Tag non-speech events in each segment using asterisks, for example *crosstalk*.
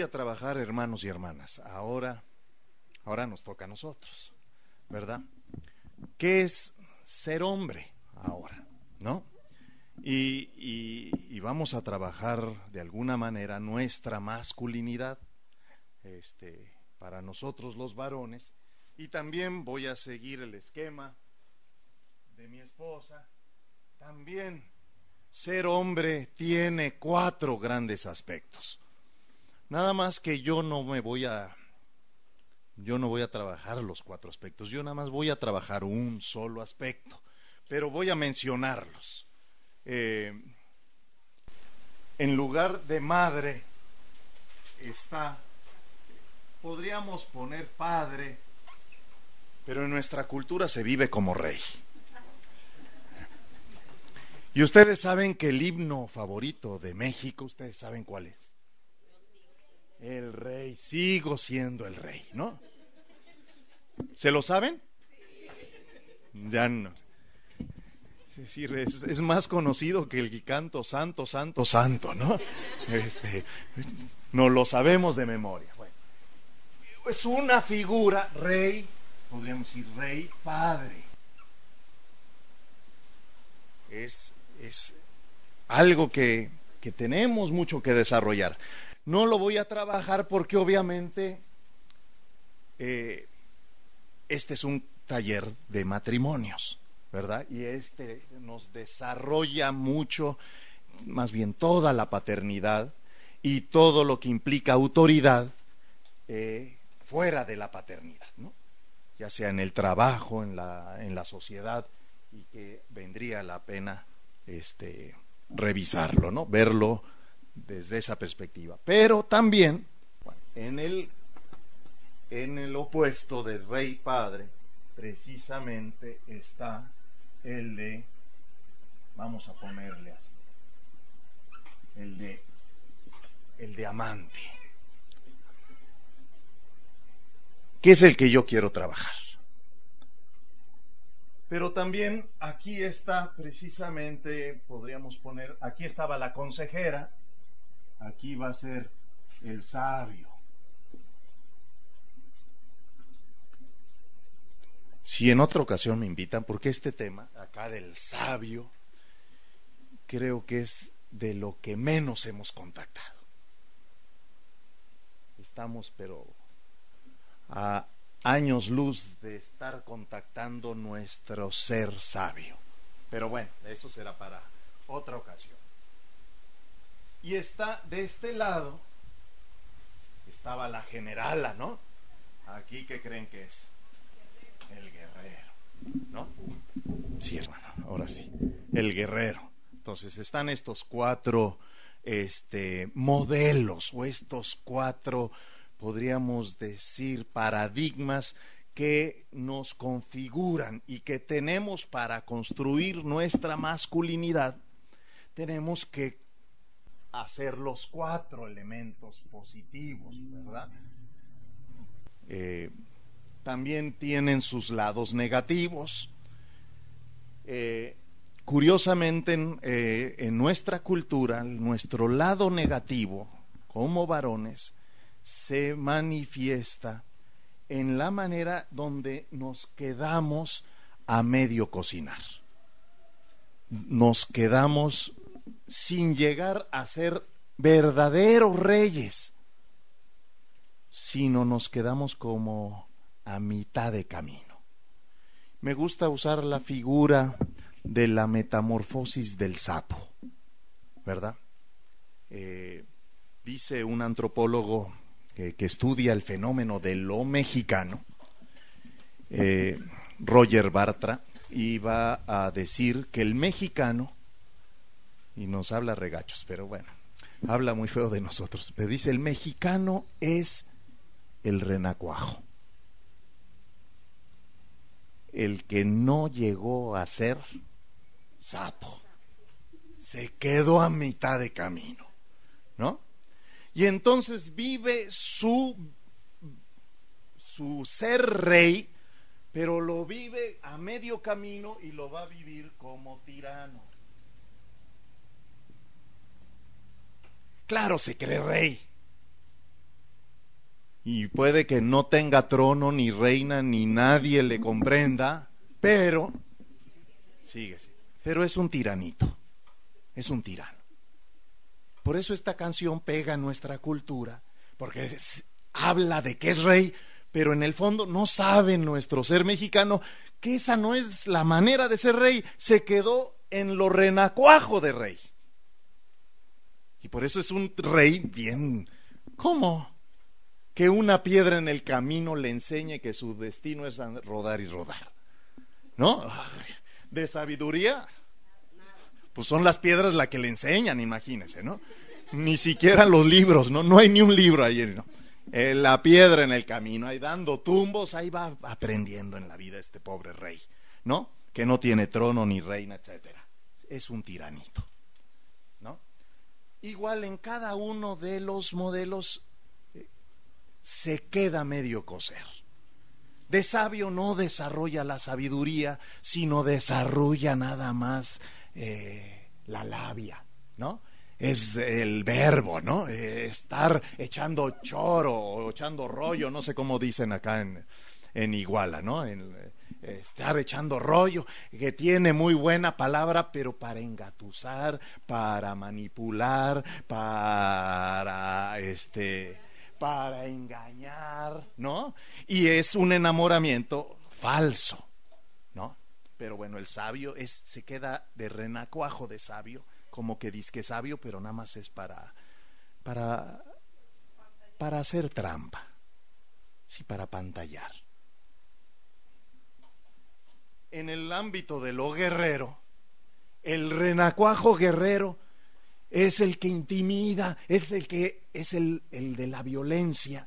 A trabajar, hermanos y hermanas. Ahora, ahora nos toca a nosotros, ¿verdad? ¿Qué es ser hombre ahora? ¿No? Y, y, y vamos a trabajar de alguna manera nuestra masculinidad, este, para nosotros los varones, y también voy a seguir el esquema de mi esposa. También ser hombre tiene cuatro grandes aspectos. Nada más que yo no me voy a yo no voy a trabajar los cuatro aspectos, yo nada más voy a trabajar un solo aspecto, pero voy a mencionarlos. Eh, en lugar de madre está, podríamos poner padre, pero en nuestra cultura se vive como rey. Y ustedes saben que el himno favorito de México, ustedes saben cuál es el rey, sigo siendo el rey, ¿no? ¿Se lo saben? Ya no. Es decir, es, es más conocido que el canto santo, santo, santo, ¿no? Este, no lo sabemos de memoria. Bueno, es una figura, rey, podríamos decir rey, padre. Es, es algo que, que tenemos mucho que desarrollar. No lo voy a trabajar porque obviamente eh, este es un taller de matrimonios, ¿verdad? Y este nos desarrolla mucho, más bien toda la paternidad y todo lo que implica autoridad eh, fuera de la paternidad, ¿no? Ya sea en el trabajo, en la, en la sociedad, y que vendría la pena este, revisarlo, ¿no? Verlo desde esa perspectiva. Pero también en el, en el opuesto del rey padre, precisamente está el de, vamos a ponerle así, el de, el de amante, que es el que yo quiero trabajar. Pero también aquí está precisamente, podríamos poner, aquí estaba la consejera, aquí va a ser el sabio. Si en otra ocasión me invitan, porque este tema acá del sabio, creo que es de lo que menos hemos contactado. Estamos, pero a años luz de estar contactando nuestro ser sabio. Pero bueno, eso será para otra ocasión. Y está de este lado, estaba la generala, ¿no? Aquí, ¿qué creen que es? El guerrero, ¿no? Sí, hermano, ahora sí. El guerrero. Entonces están estos cuatro este, modelos o estos cuatro, podríamos decir, paradigmas que nos configuran y que tenemos para construir nuestra masculinidad, tenemos que hacer los cuatro elementos positivos, ¿verdad? Eh, también tienen sus lados negativos. Eh, curiosamente, en, eh, en nuestra cultura, nuestro lado negativo, como varones, se manifiesta en la manera donde nos quedamos a medio cocinar. Nos quedamos sin llegar a ser verdaderos reyes, sino nos quedamos como a mitad de camino. Me gusta usar la figura de la metamorfosis del sapo, ¿verdad? Eh, dice un antropólogo que, estudia el fenómeno de lo mexicano, eh, Roger Bartra, iba a decir que el mexicano y nos habla regachos, pero bueno, habla muy feo de nosotros. Me dice, el mexicano es el renacuajo. El que no llegó a ser sapo. Se quedó a mitad de camino. ¿No? Y entonces vive su, su ser rey, pero lo vive a medio camino y lo va a vivir como tirano. Claro, se cree rey. Y puede que no tenga trono, ni reina, ni nadie le comprenda, pero sigue, pero es un tiranito, es un tirano. Por eso esta canción pega en nuestra cultura, porque habla de que es rey, pero en el fondo no sabe nuestro ser mexicano que esa no es la manera de ser rey, se quedó en lo renacuajo de rey. Y por eso es un rey bien... ¿Cómo? Que una piedra en el camino le enseñe que su destino es rodar y rodar. ¿No? De sabiduría. Pues son las piedras las que le enseñan, imagínense, ¿no? Ni siquiera los libros, ¿no? No hay ni un libro ahí, ¿no? Eh, la piedra en el camino, ahí dando tumbos, ahí va aprendiendo en la vida este pobre rey, ¿no? Que no tiene trono ni reina, etcétera. Es un tiranito. Igual en cada uno de los modelos eh, se queda medio coser. De sabio no desarrolla la sabiduría, sino desarrolla nada más eh, la labia, ¿no? Es el verbo, ¿no? Eh, estar echando choro o echando rollo, no sé cómo dicen acá en, en Iguala, ¿no? En, estar echando rollo, que tiene muy buena palabra, pero para engatusar, para manipular, para este para engañar, ¿no? Y es un enamoramiento falso, ¿no? Pero bueno, el sabio es se queda de renacuajo de sabio, como que dice que sabio, pero nada más es para para para hacer trampa. Sí, para pantallar en el ámbito de lo guerrero, el renacuajo guerrero es el que intimida, es el que es el, el de la violencia,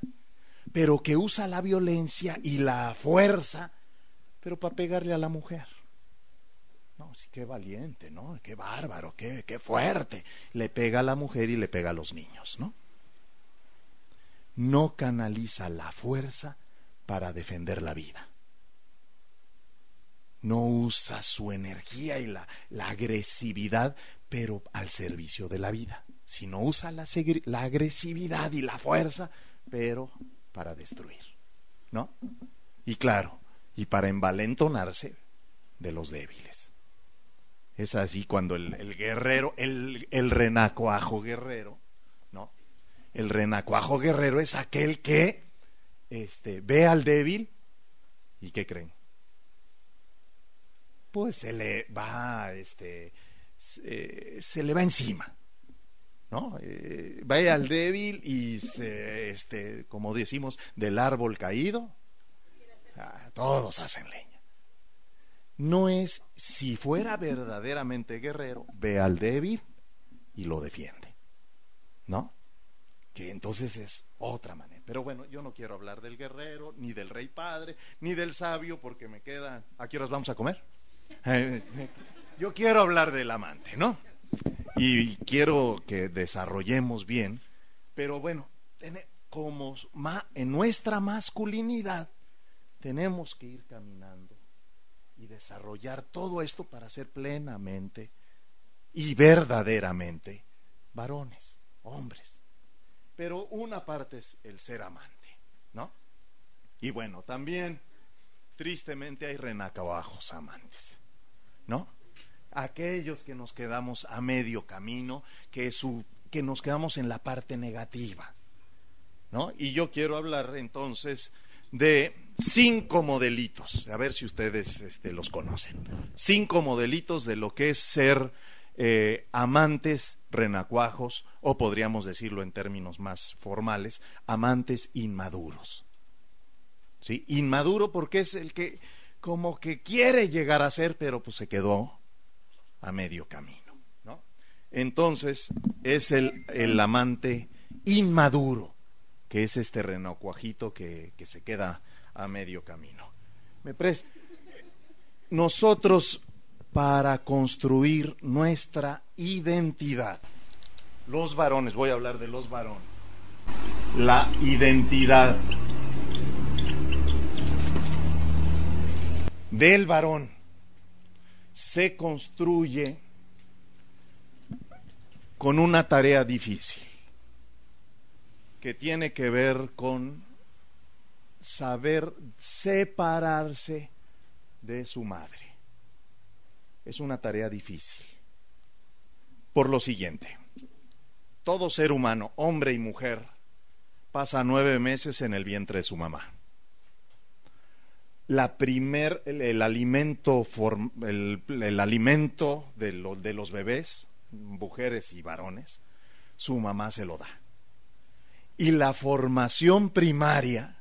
pero que usa la violencia y la fuerza, pero para pegarle a la mujer. No, sí, qué valiente, ¿no? Qué bárbaro, qué, qué fuerte. Le pega a la mujer y le pega a los niños, ¿no? No canaliza la fuerza para defender la vida no usa su energía y la, agresividad, pero al servicio de la vida, sino usa la, agresividad y la fuerza, pero para destruir, ¿no? Y claro, y para envalentonarse de los débiles. Es así cuando el, guerrero, el, el, renacuajo guerrero, ¿no? El renacuajo guerrero es aquel que este, ve al débil y ¿qué creen? Pues se le va, este, se, le va encima. ¿no? Eh, va al débil y se, este, como decimos, del árbol caído, ah, todos hacen leña. No es, si fuera verdaderamente guerrero, ve al débil y lo defiende, ¿no? Que entonces es otra manera. Pero bueno, yo no quiero hablar del guerrero, ni del rey padre, ni del sabio, porque me quedan. ¿A qué horas vamos a comer? Eh, yo quiero hablar del amante, ¿no? Y quiero que desarrollemos bien, pero bueno, como en nuestra masculinidad tenemos que ir caminando y desarrollar todo esto para ser plenamente y verdaderamente varones, hombres. Pero una parte es el ser amante, ¿no? Y bueno, también tristemente hay renacabajos amantes, ¿no? Aquellos que nos quedamos a medio camino, que, su, que nos quedamos en la parte negativa, ¿no? Y yo quiero hablar entonces de cinco modelitos, a ver si ustedes este, los conocen. Cinco modelitos de lo que es ser eh, amantes renacuajos, o podríamos decirlo en términos más formales, amantes inmaduros. ¿Sí? Inmaduro porque es el que como que quiere llegar a ser, pero pues se quedó a medio camino, ¿no? entonces es el, el amante inmaduro, que es este renacuajito que, que se queda a medio camino. Me presta. Nosotros, para construir nuestra identidad, los varones, voy a hablar de los varones, la identidad del varón se construye con una tarea difícil que tiene que ver con saber separarse de su madre. Es una tarea difícil. Por lo siguiente, todo ser humano, hombre y mujer, pasa nueve meses en el vientre de su mamá. La primer, el, alimento, el, el alimento de, de los bebés, mujeres y varones, su mamá se lo da. Y la formación primaria,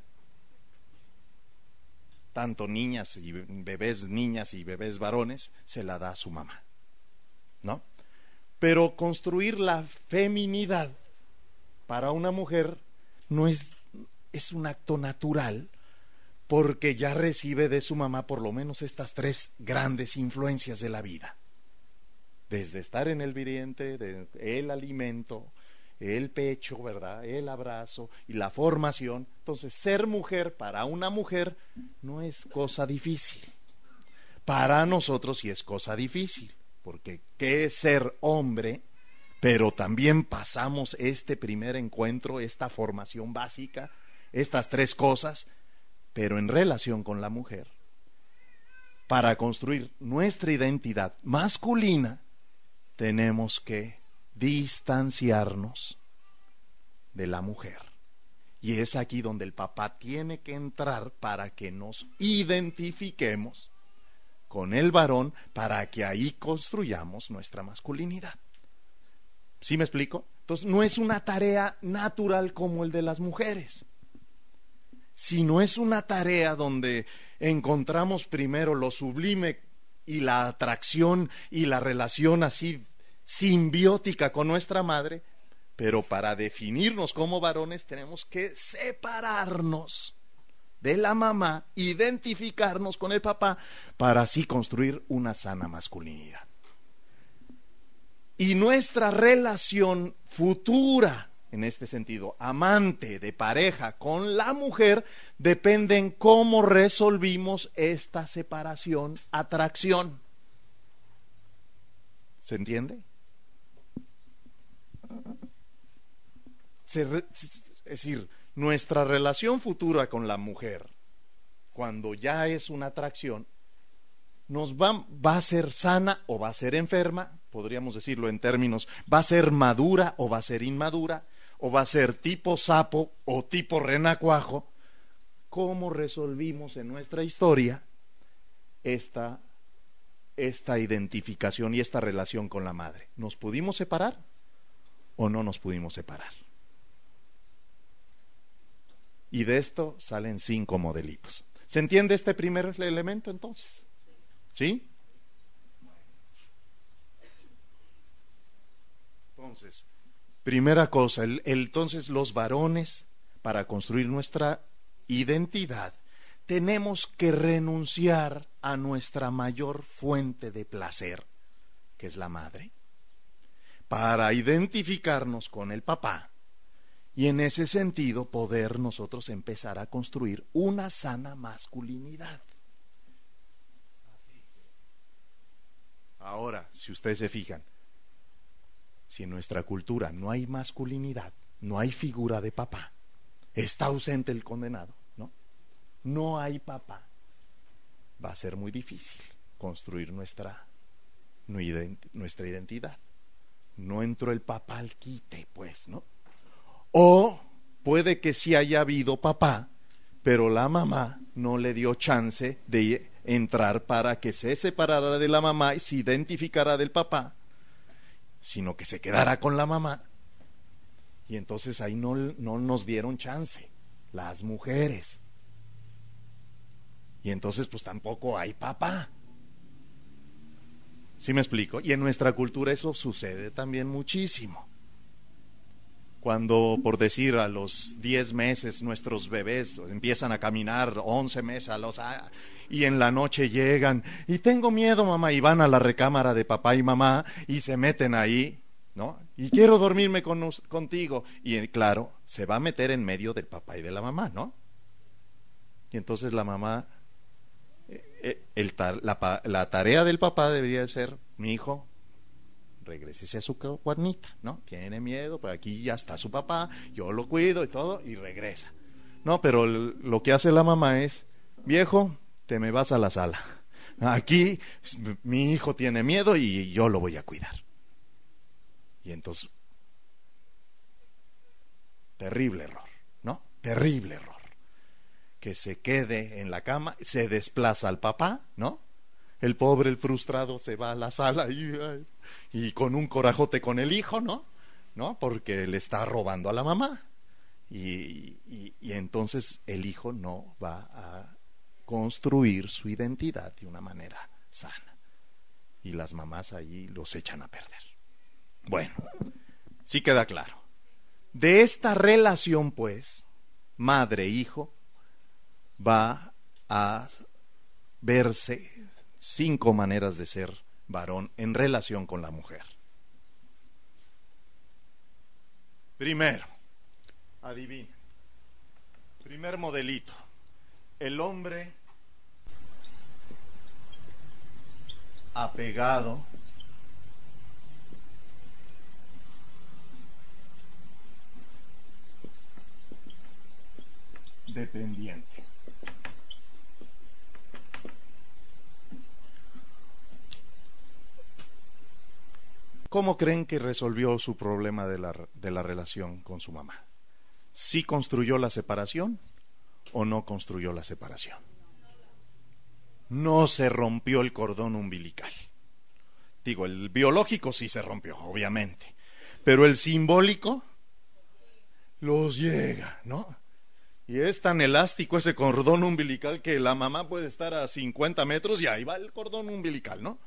tanto niñas y bebés niñas y bebés varones, se la da a su mamá. ¿No? Pero construir la feminidad para una mujer no es, es un acto natural porque ya recibe de su mamá por lo menos estas tres grandes influencias de la vida. Desde estar en el vientre, el alimento, el pecho, ¿verdad? El abrazo y la formación. Entonces, ser mujer para una mujer no es cosa difícil. Para nosotros sí es cosa difícil porque qué es ser hombre, pero también pasamos este primer encuentro, esta formación básica, estas tres cosas, pero en relación con la mujer. Para construir nuestra identidad masculina, tenemos que distanciarnos de la mujer. Y es aquí donde el papá tiene que entrar para que nos identifiquemos con el varón para que ahí construyamos nuestra masculinidad. ¿Sí me explico? Entonces, no es una tarea natural como el de las mujeres, sino es una tarea donde encontramos primero lo sublime y la atracción y la relación así simbiótica con nuestra madre, pero para definirnos como varones tenemos que separarnos de la mamá, identificarnos con el papá, para así construir una sana masculinidad. Y nuestra relación futura, en este sentido, amante de pareja con la mujer, depende en cómo resolvimos esta separación, atracción. ¿Se entiende? es decir, nuestra relación futura con la mujer, cuando ya es una atracción, nos va, va, a ser sana o va a ser enferma, podríamos decirlo en términos, va a ser madura o va a ser inmadura, o va a ser tipo sapo o tipo renacuajo. ¿Cómo resolvimos en nuestra historia esta, esta identificación y esta relación con la madre? ¿Nos pudimos separar o no nos pudimos separar? Y de esto salen cinco modelitos. ¿Se entiende este primer elemento entonces? ¿Sí? Entonces, primera cosa, entonces los varones, para construir nuestra identidad, tenemos que renunciar a nuestra mayor fuente de placer, que es la madre, para identificarnos con el papá y en ese sentido poder nosotros empezar a construir una sana masculinidad. Ahora, si ustedes se fijan, si en nuestra cultura no hay masculinidad, no hay figura de papá, está ausente el condenado, ¿no? No hay papá. Va a ser muy difícil construir nuestra, nuestra identidad. No entró el papá al quite, pues, ¿no? O puede que sí haya habido papá, pero la mamá no le dio chance de entrar para que se separara de la mamá y se identificara del papá, sino que se quedara con la mamá. Y entonces ahí no, no nos dieron chance, las mujeres. Y entonces pues tampoco hay papá. ¿Sí me explico? Y en nuestra cultura eso sucede también muchísimo. Cuando, por decir, a los 10 meses nuestros bebés empiezan a caminar, 11 meses, a los, y en la noche llegan, y tengo miedo, mamá, y van a la recámara de papá y mamá y se meten ahí, ¿no? Y quiero dormirme con, contigo. Y claro, se va a meter en medio del papá y de la mamá, ¿no? Y entonces la mamá, eh, eh, la, la tarea del papá debería ser, mi hijo, regrese a su cuernita, ¿no? Tiene miedo, pero aquí ya está su papá, yo lo cuido y todo, y regresa. No, pero lo que hace la mamá es, viejo, te me vas a la sala. Aquí mi hijo tiene miedo y yo lo voy a cuidar. Y entonces, terrible error, ¿no? Terrible error. Que se quede en la cama, se desplaza al papá, ¿no? El pobre, el frustrado, se va a la sala y, y con un corajote con el hijo, ¿no? ¿No? Porque le está robando a la mamá. Y, y, entonces el hijo no va a construir su identidad de una manera sana. Y las mamás allí los echan a perder. Bueno, sí queda claro. De esta relación, pues, madre-hijo, va a verse cinco maneras de ser varón en relación con la mujer. Primero, adivina. Primer modelito. El hombre apegado dependiente. ¿Cómo creen que resolvió su problema de la, de la relación con su mamá? ¿Sí construyó la separación o no construyó la separación? No se rompió el cordón umbilical. Digo, el biológico sí se rompió, obviamente, pero el simbólico los llega, ¿no? Y es tan elástico ese cordón umbilical que la mamá puede estar a 50 metros y ahí va el cordón umbilical, ¿no?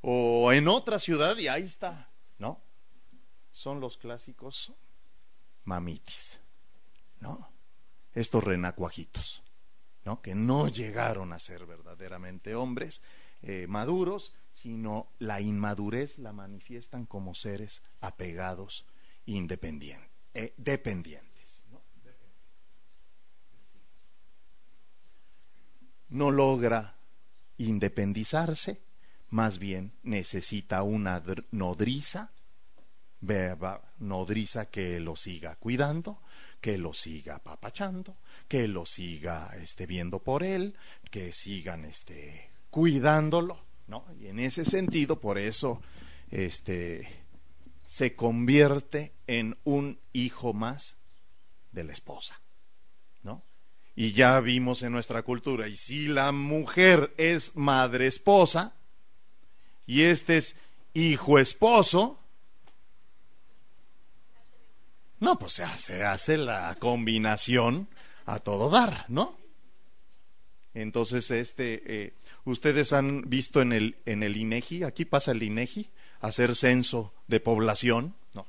O en otra ciudad y ahí está. ¿no? Son los clásicos mamitis, ¿no? Estos renacuajitos, ¿no? Que no llegaron a ser verdaderamente hombres eh, maduros, sino la inmadurez la manifiestan como seres apegados, independientes, eh, dependientes. ¿no? no logra independizarse más bien necesita una nodriza, nodriza que lo siga cuidando, que lo siga papachando, que lo siga este, viendo por él, que sigan este, cuidándolo, ¿no? Y en ese sentido, por eso, este, se convierte en un hijo más de la esposa, ¿no? Y ya vimos en nuestra cultura, y si la mujer es madre esposa, y este es hijo esposo, no, pues se hace, hace la combinación a todo dar, ¿no? Entonces, este, eh, ustedes han visto en el, en el INEGI, aquí pasa el INEGI, hacer censo de población, ¿no?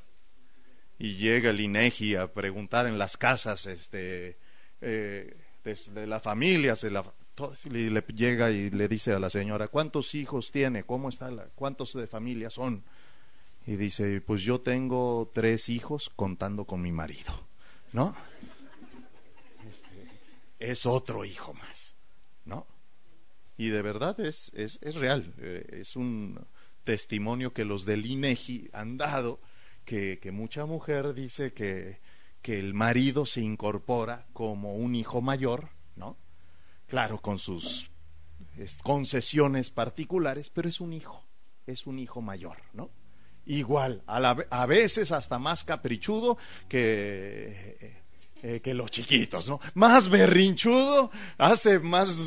Y llega el INEGI a preguntar en las casas, este, eh, de, de las familias, de la, y le llega y le dice a la señora, ¿cuántos hijos tiene? ¿Cómo está? La, ¿Cuántos de familia son? Y dice, pues yo tengo tres hijos contando con mi marido, ¿no? Este, es otro hijo más, ¿no? Y de verdad es, es, es real, eh, es un testimonio que los del INEGI han dado, que, que mucha mujer dice que, que el marido se incorpora como un hijo mayor, ¿no? claro, con sus concesiones particulares, pero es un hijo, es un hijo mayor, ¿no? Igual, a, veces hasta más caprichudo que, eh, que los chiquitos, ¿no? Más berrinchudo, hace más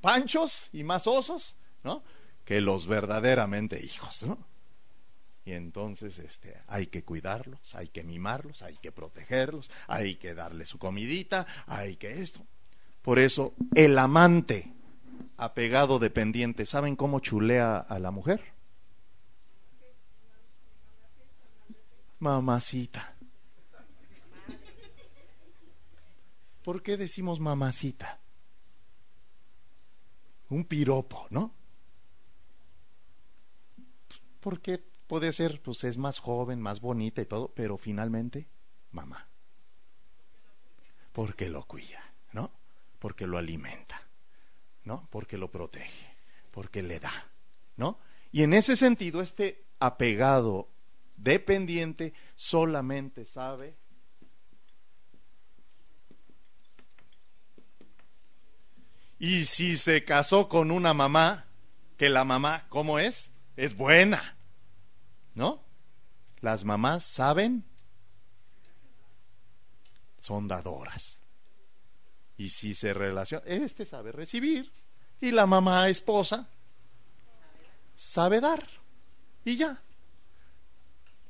panchos y más osos, ¿no? Que los verdaderamente hijos, ¿no? Y entonces este, hay que cuidarlos, hay que mimarlos, hay que protegerlos, hay que darle su comidita, hay que esto. Por eso, el amante apegado dependiente, ¿saben cómo chulea a la mujer? Mamacita. ¿Por qué decimos mamacita? Un piropo, ¿no? Porque puede ser, pues es más joven, más bonita y todo, pero finalmente, mamá. Porque lo cuida, ¿no? Porque lo alimenta, ¿no? Porque lo protege, porque le da, ¿no? Y en ese sentido, este apegado dependiente solamente sabe Y si se casó con una mamá, que la mamá, ¿cómo es? Es buena. ¿No? Las mamás saben, son dadoras. Y si se relaciona, este sabe recibir y la mamá esposa sabe dar. Y ya.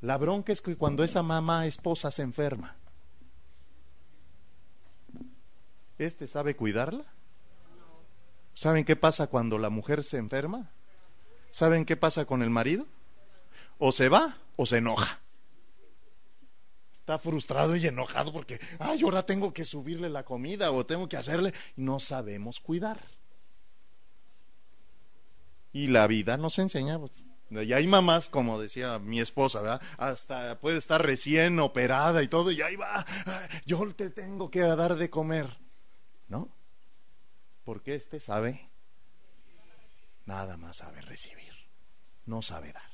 La bronca es que cuando esa mamá esposa se enferma, ¿este sabe cuidarla? ¿Saben qué pasa cuando la mujer se enferma? ¿Saben qué pasa con el marido? O se va o se enoja. Está frustrado y enojado porque, ay, ahora tengo que subirle la comida o tengo que hacerle. No sabemos cuidar. Y la vida nos enseña, pues, y hay mamás, como decía mi esposa, ¿verdad? Hasta puede estar recién operada y todo, y ahí va, yo te tengo que dar de comer, ¿no? Porque este sabe, nada más sabe recibir, no sabe dar.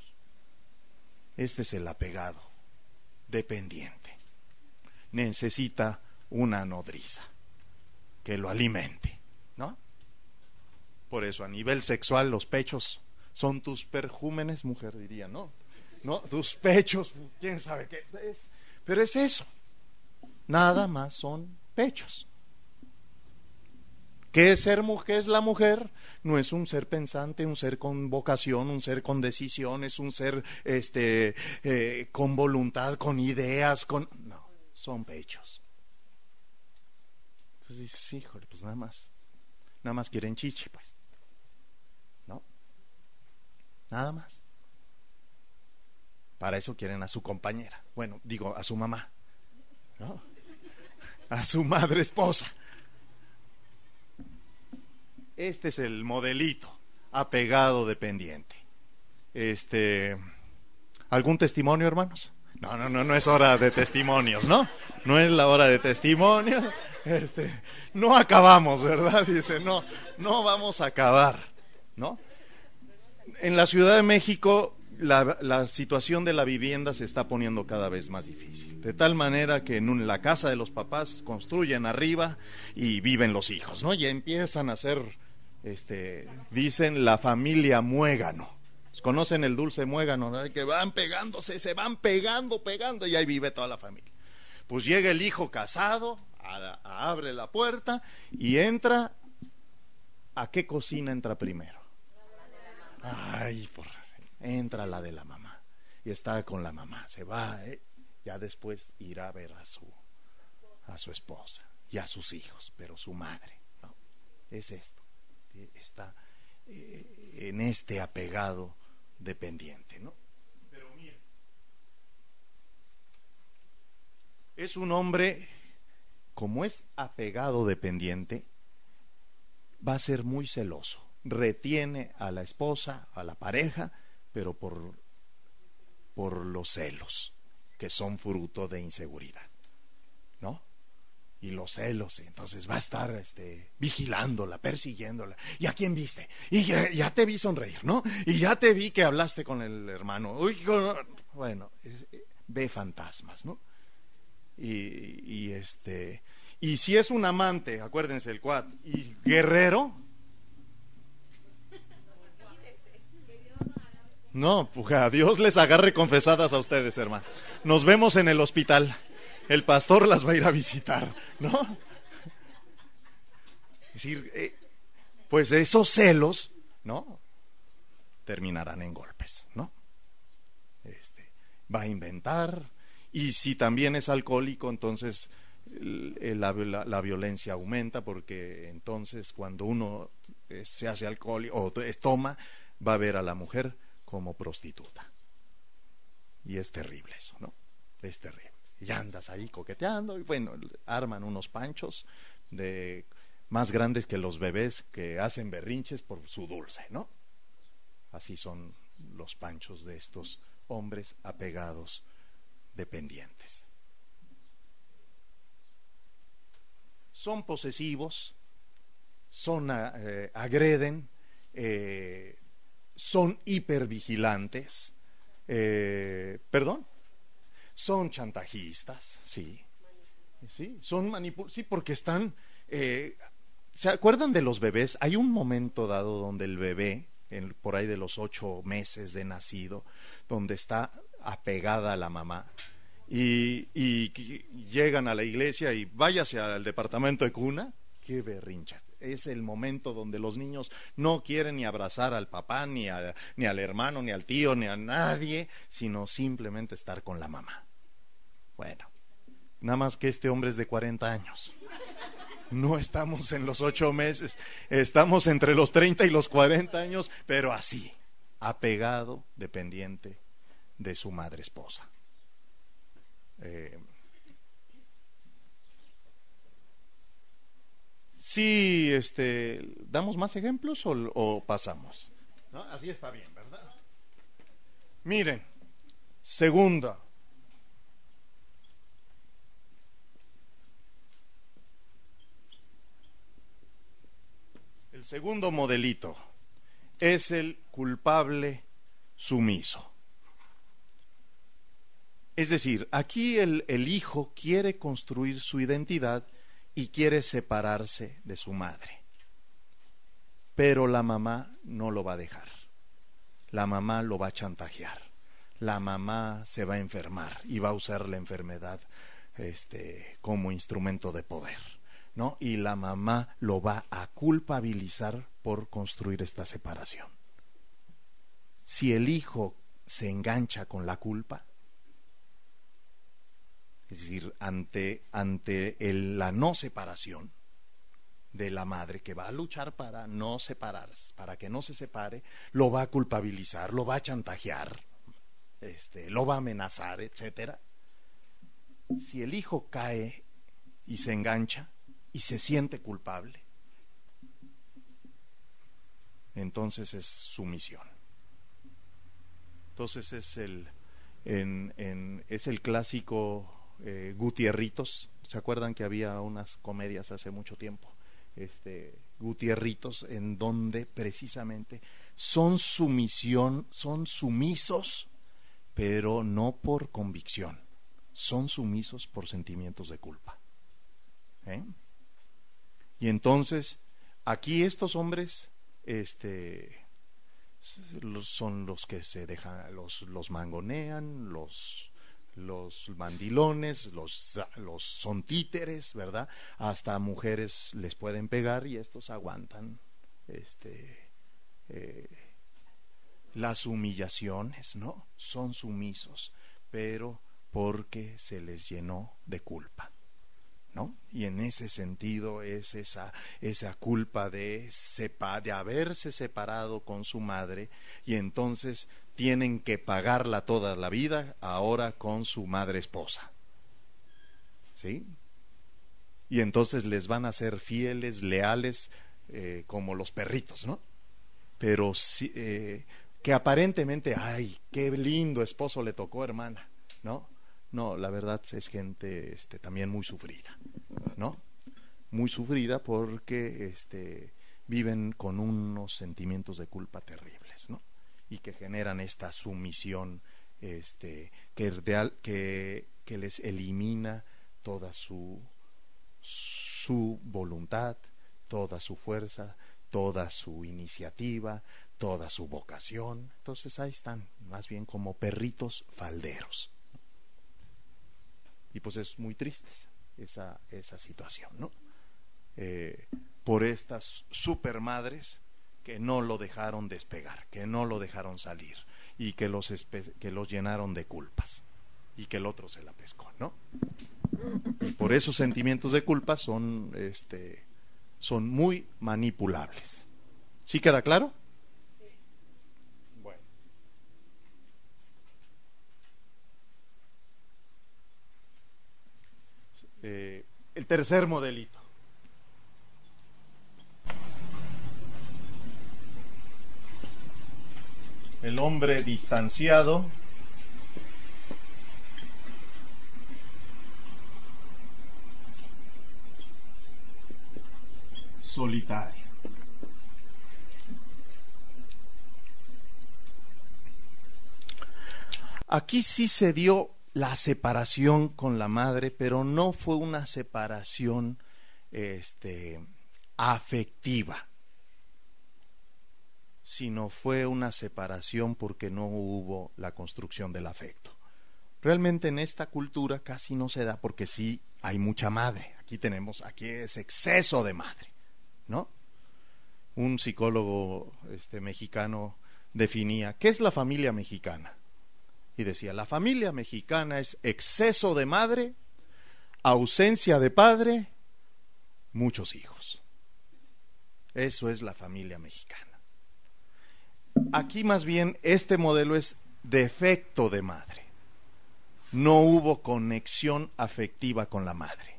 Este es el apegado, dependiente. Necesita una nodriza que lo alimente, ¿no? Por eso a nivel sexual los pechos son tus perjúmenes, mujer diría, ¿no? No, tus pechos, quién sabe qué es. Pero es eso. Nada más son pechos. ¿Qué es ser mujer? es la mujer? No es un ser pensante, un ser con vocación, un ser con decisiones, un ser este, eh, con voluntad, con ideas, con... No, son pechos. Entonces dices, híjole, pues nada más. Nada más quieren chichi, pues. Nada más. Para eso quieren a su compañera. Bueno, digo, a su mamá. ¿No? A su madre esposa. Este es el modelito apegado dependiente. Este, ¿algún testimonio, hermanos? No, no, no, no es hora de testimonios, ¿no? No es la hora de testimonios. Este, no acabamos, ¿verdad? Dice, no, no vamos a acabar, ¿no? En la Ciudad de México la, situación de la vivienda se está poniendo cada vez más difícil. De tal manera que en la casa de los papás construyen arriba y viven los hijos, ¿no? Y empiezan a hacer este, dicen la familia muégano. ¿Conocen el dulce muégano? Que van pegándose, se van pegando, pegando y ahí vive toda la familia. Pues llega el hijo casado, abre la puerta y entra. ¿A qué cocina entra primero? Ay, por, entra la de la mamá y está con la mamá. Se va, ¿eh? ya después irá a ver a su a su esposa y a sus hijos, pero su madre. ¿no? Es esto está eh, en este apegado dependiente, ¿no? Pero mire, es un hombre, como es apegado dependiente, va a ser muy celoso, retiene a la esposa, a la pareja, pero por, por los celos, que son fruto de inseguridad, ¿no? y los celos, entonces va a estar este, vigilándola, persiguiéndola. ¿Y a quién viste? Y ya, te vi sonreír, ¿no? Y ya te vi que hablaste con el hermano. Uy, bueno, ve fantasmas, ¿no? Y, este, y si es un amante, acuérdense el cuat, y guerrero, no, pues a Dios les agarre confesadas a ustedes, hermano. Nos vemos en el hospital el pastor las va a ir a visitar, ¿no? Es decir, eh, pues esos celos, ¿no? Terminarán en golpes, ¿no? Este, va a inventar, y si también es alcohólico, entonces la, la, violencia aumenta, porque entonces cuando uno eh, se hace alcohólico o toma, va a ver a la mujer como prostituta. Y es terrible eso, ¿no? es terrible. Y andas ahí coqueteando y bueno, arman unos panchos de más grandes que los bebés que hacen berrinches por su dulce, ¿no? Así son los panchos de estos hombres apegados dependientes. Son posesivos, son eh, agreden, eh, son hipervigilantes, eh, perdón, son chantajistas, sí, sí, son manipul sí, porque están, ¿se acuerdan de los bebés? Hay un momento dado donde el bebé, por ahí de los ocho meses de nacido, donde está apegada a la mamá, y, y, llegan a la iglesia y váyase al departamento de cuna, qué berrincha. Es el momento donde los niños no quieren ni abrazar al papá, ni, ni al hermano, ni al tío, ni a nadie, sino simplemente estar con la mamá. Bueno, nada más que este hombre es de 40 años. No estamos en los ocho meses, estamos entre los 30 y los 40 años, pero así, apegado, dependiente de su madre esposa. Eh, sí, este, ¿damos más ejemplos o, pasamos? Así está bien, ¿verdad? Miren, segunda. El segundo modelito es el culpable sumiso. Es decir, aquí el, hijo quiere construir su identidad y quiere separarse de su madre. Pero la mamá no lo va a dejar. La mamá lo va a chantajear. La mamá se va a enfermar y va a usar la enfermedad este, como instrumento de poder. ¿no? Y la mamá lo va a culpabilizar por construir esta separación. Si el hijo se engancha con la culpa, es decir, ante, ante la no separación de la madre que va a luchar para no separarse, para que no se separe, lo va a culpabilizar, lo va a chantajear, este, lo va a amenazar, etcétera. Si el hijo cae y se engancha y se siente culpable, entonces es sumisión. Entonces es el, es el clásico eh, Gutierritos. ¿Se acuerdan que había unas comedias hace mucho tiempo? Este, Gutierritos, en donde precisamente son sumisión, son sumisos, pero no por convicción, son sumisos por sentimientos de culpa. ¿Eh? Y entonces, aquí estos hombres, este, son los que se dejan, los, los mangonean, los, los mandilones, los, los son títeres, ¿verdad? Hasta mujeres les pueden pegar y estos aguantan este, eh, las humillaciones, ¿no? Son sumisos, pero porque se les llenó de culpa. ¿No? Y en ese sentido es esa, esa culpa de, sepa, de haberse separado con su madre y entonces tienen que pagarla toda la vida ahora con su madre esposa. ¿Sí? Y entonces les van a ser fieles, leales, eh, como los perritos, ¿no? Pero sí, eh, que aparentemente, ay, qué lindo esposo le tocó, hermana, ¿no? No, la verdad es gente este, también muy sufrida, ¿no? Muy sufrida porque este, viven con unos sentimientos de culpa terribles, ¿no? y que generan esta sumisión este, que, les elimina toda su, su voluntad, toda su fuerza, toda su iniciativa, toda su vocación. Entonces ahí están, más bien como perritos falderos. Y pues es muy triste esa, esa situación, ¿no? Eh, por estas supermadres que no lo dejaron despegar, que no lo dejaron salir y que los, que los llenaron de culpas y que el otro se la pescó, ¿no? Y por esos sentimientos de culpa son, este, son muy manipulables. ¿Sí queda claro? Eh, el tercer modelito. El hombre distanciado. Solitario. Aquí sí se dio la separación con la madre, pero no fue una separación este, afectiva, sino fue una separación porque no hubo la construcción del afecto. Realmente en esta cultura casi no se da porque sí hay mucha madre. Aquí tenemos, aquí es exceso de madre, ¿no? Un psicólogo este, mexicano definía, ¿qué es la familia mexicana? Y decía, la familia mexicana es exceso de madre, ausencia de padre, muchos hijos. Eso es la familia mexicana. Aquí más bien este modelo es defecto de madre. No hubo conexión afectiva con la madre.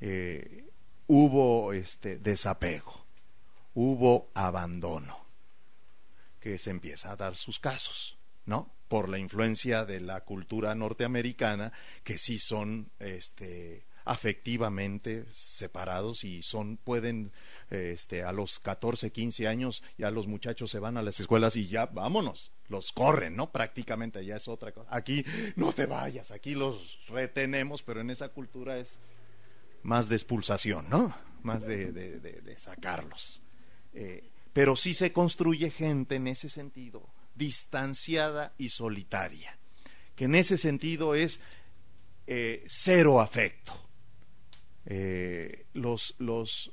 Eh, hubo este desapego, hubo abandono, que se empieza a dar sus casos, ¿no? Por la influencia de la cultura norteamericana, que sí son este, afectivamente separados y son pueden este a los 14, 15 años ya los muchachos se van a las escuelas y ya vámonos, los corren, ¿no? Prácticamente ya es otra cosa. Aquí no te vayas, aquí los retenemos, pero en esa cultura es más de expulsación, ¿no? Más de, de, sacarlos. Eh, pero sí se construye gente en ese sentido distanciada y solitaria, que en ese sentido es eh, cero afecto. Eh, los, los,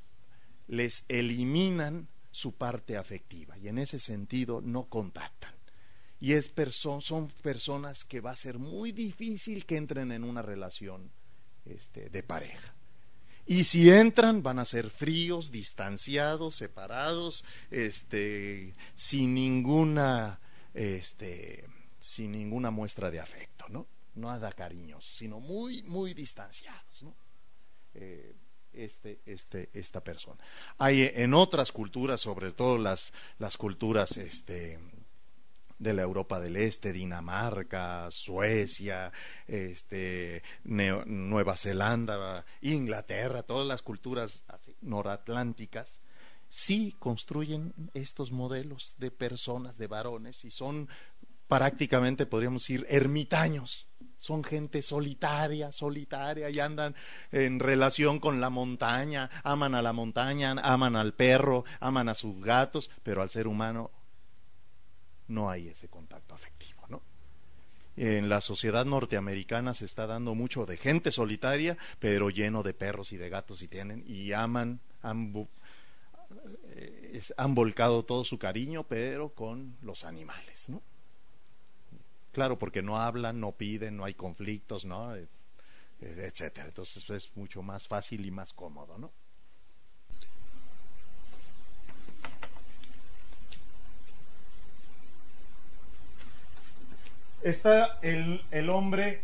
les eliminan su parte afectiva y en ese sentido no contactan. Y es son personas que va a ser muy difícil que entren en una relación este, de pareja. Y si entran, van a ser fríos, distanciados, separados, este, sin ninguna este, sin ninguna muestra de afecto, ¿no? Nada cariños, sino muy, muy distanciados. Eh, este, este, esta persona. Hay en otras culturas, sobre todo las, las culturas este, de la Europa del Este, Dinamarca, Suecia, este, Nueva Zelanda, Inglaterra, todas las culturas noratlánticas, sí construyen estos modelos de personas, de varones, y son prácticamente, podríamos decir, ermitaños. Son gente solitaria, solitaria, y andan en relación con la montaña, aman a la montaña, aman al perro, aman a sus gatos, pero al ser humano no hay ese contacto afectivo, ¿no? En la sociedad norteamericana se está dando mucho de gente solitaria, pero lleno de perros y de gatos y tienen y aman, eh, han volcado todo su cariño, pero con los animales, ¿no? Claro, porque no hablan, no piden, no hay conflictos, ¿no? Eh, eh, etcétera. Entonces es mucho más fácil y más cómodo, ¿no? Está el, el hombre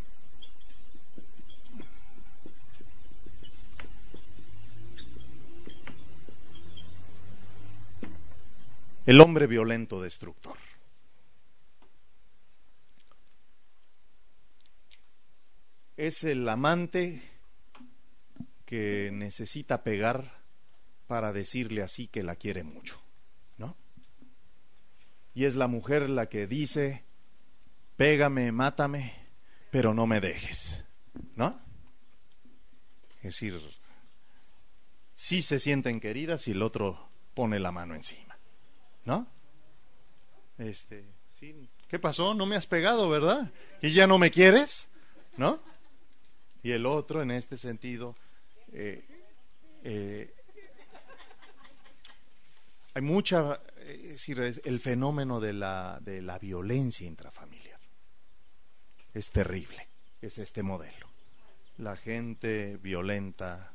el hombre violento destructor. Es el amante que necesita pegar para decirle así que la quiere mucho, ¿no? Y es la mujer la que dice, pégame, mátame, pero no me dejes, ¿no? Es decir, sí se sienten queridas y el otro pone la mano encima. ¿No? Este, ¿qué pasó? No me has pegado, ¿verdad? ¿Y ya no me quieres? ¿No? Y el otro, en este sentido, eh, eh, hay mucha, es decir, el fenómeno de la, de la violencia intrafamiliar. Es terrible, es este modelo. La gente violenta,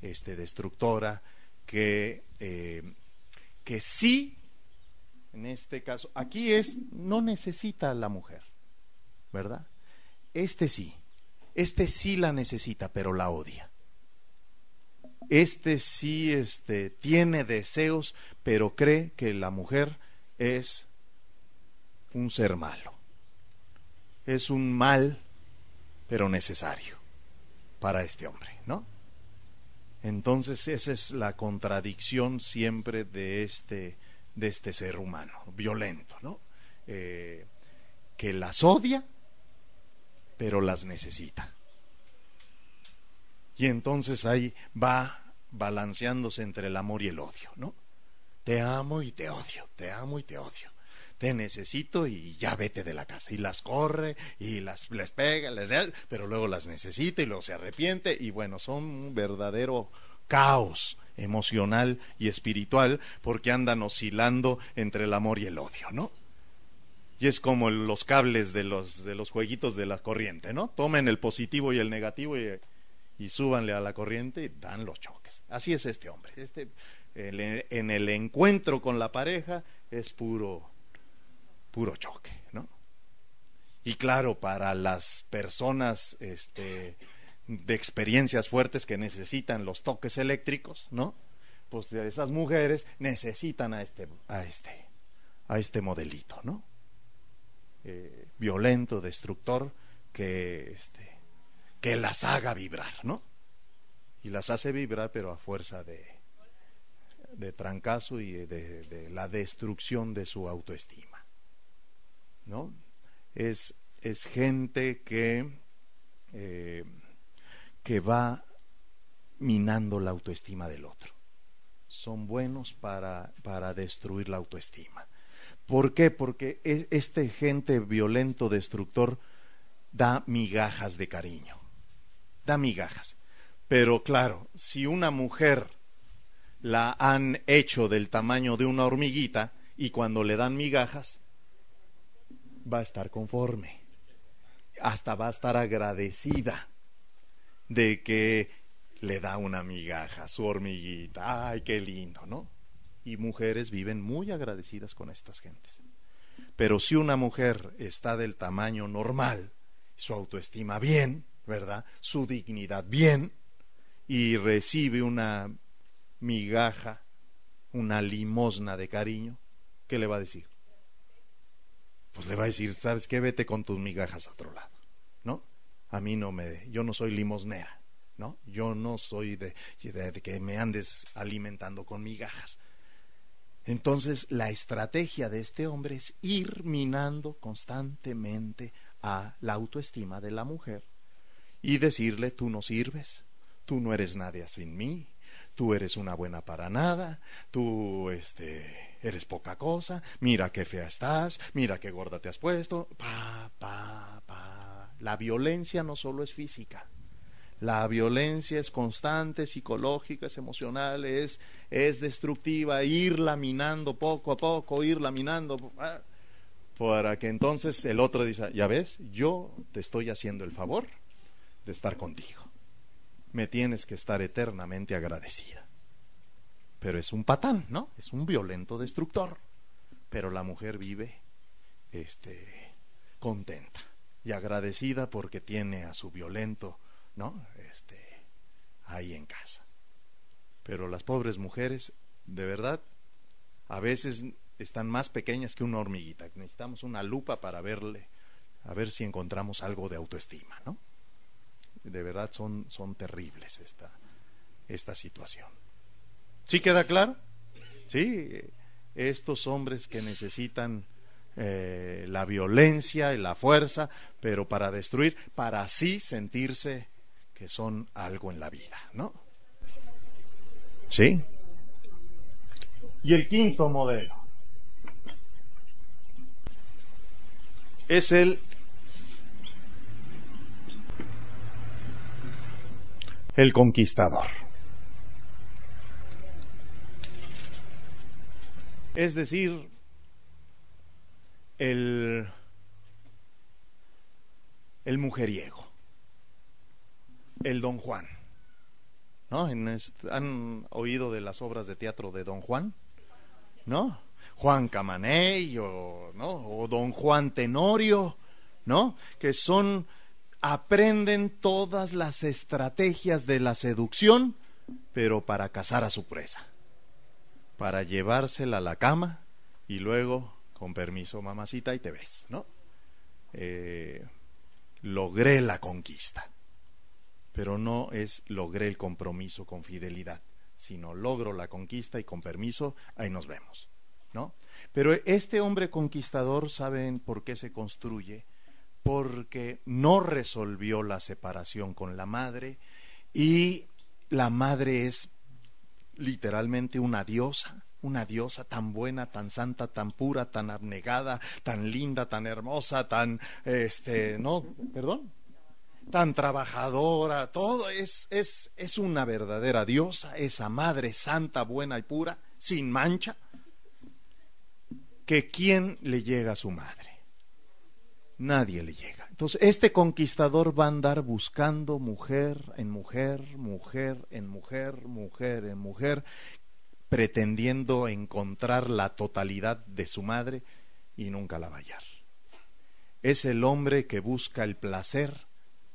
este, destructora, que, eh, que sí en este caso, aquí es, no necesita la mujer, ¿verdad? Este sí, este sí la necesita, pero la odia. Este sí este, tiene deseos, pero cree que la mujer es un ser malo. Es un mal, pero necesario para este hombre, ¿no? Entonces esa es la contradicción siempre de este, de este ser humano, violento, ¿no? Eh, que las odia, pero las necesita. Y entonces ahí va balanceándose entre el amor y el odio, ¿no? Te amo y te odio, te amo y te odio. Te necesito y ya vete de la casa. Y las corre y las les pega, les pero luego las necesita y luego se arrepiente y bueno, son un verdadero caos emocional y espiritual porque andan oscilando entre el amor y el odio, ¿no? Y es como los cables de los, de los jueguitos de la corriente, ¿no? Tomen el positivo y el negativo y, y súbanle a la corriente y dan los choques. Así es este hombre. Este, en el encuentro con la pareja es puro, puro choque, ¿no? Y claro, para las personas este, de experiencias fuertes que necesitan los toques eléctricos, ¿no? Pues esas mujeres necesitan a este, a este, a este modelito, ¿no? Eh, violento, destructor, que, este, que las haga vibrar, ¿no? Y las hace vibrar, pero a fuerza de, de trancazo y de, la destrucción de su autoestima, ¿no? Es, es gente que, eh, que va minando la autoestima del otro. Son buenos para, para destruir la autoestima. ¿Por qué? Porque e, este gente violento, destructor, da migajas de cariño. Da migajas. Pero claro, si una mujer la han hecho del tamaño de una hormiguita y cuando le dan migajas, va a estar conforme. Hasta va a estar agradecida de que le da una migaja, su hormiguita. Ay, qué lindo, ¿no? y mujeres viven muy agradecidas con estas gentes. Pero si una mujer está del tamaño normal, su autoestima bien, ¿verdad? Su dignidad bien, y recibe una migaja, una limosna de cariño, ¿qué le va a decir? Pues le va a decir, ¿sabes qué? Vete con tus migajas a otro lado, ¿no? A mí no me, yo no soy limosnera, ¿no? Yo no soy de, que me andes alimentando con migajas. Entonces, la estrategia de este hombre es ir minando constantemente a la autoestima de la mujer y decirle, tú no sirves, tú no eres nadie sin mí, tú eres una buena para nada, tú este, eres poca cosa, mira qué fea estás, mira qué gorda te has puesto, pa, pa, pa. La violencia no solo es física, la violencia es constante, psicológica, es emocional, es, es destructiva, ir laminando poco a poco, ir laminando, ah, para que entonces el otro diga, ya ves, yo te estoy haciendo el favor de estar contigo. Me tienes que estar eternamente agradecida. Pero es un patán, ¿no? Es un violento destructor. Pero la mujer vive este, contenta y agradecida porque tiene a su violento ¿no? Este, ahí en casa. Pero las pobres mujeres, de verdad, a veces están más pequeñas que una hormiguita. Necesitamos una lupa para verle, a ver si encontramos algo de autoestima, ¿no? De verdad son, son terribles esta, esta situación. ¿Sí queda claro? Sí, estos hombres que necesitan eh, la violencia y la fuerza, pero para destruir, para así sentirse que son algo en la vida, ¿no? ¿Sí? Y el quinto modelo es el el conquistador. Es decir, el, el mujeriego el Don Juan. ¿No? ¿Han oído de las obras de teatro de Don Juan? ¿No? Juan Camaney o, ¿no? o Don Juan Tenorio, ¿no? Que son aprenden todas las estrategias de la seducción, pero para cazar a su presa, para llevársela a la cama y luego, con permiso, mamacita, y te ves, ¿no? Eh, logré la conquista, pero no es logré el compromiso con fidelidad, sino logro la conquista y con permiso, ahí nos vemos, ¿no? Pero este hombre conquistador, ¿saben por qué se construye? Porque no resolvió la separación con la madre y la madre es literalmente una diosa, una diosa tan buena, tan santa, tan pura, tan abnegada, tan linda, tan hermosa, tan, este, no, perdón, tan trabajadora, todo es, es, es una verdadera diosa, esa madre santa, buena y pura, sin mancha, que quién le llega a su madre. Nadie le llega. Entonces, este conquistador va a andar buscando mujer en mujer, mujer en mujer, mujer en mujer, pretendiendo encontrar la totalidad de su madre y nunca la va a hallar. Es el hombre que busca el placer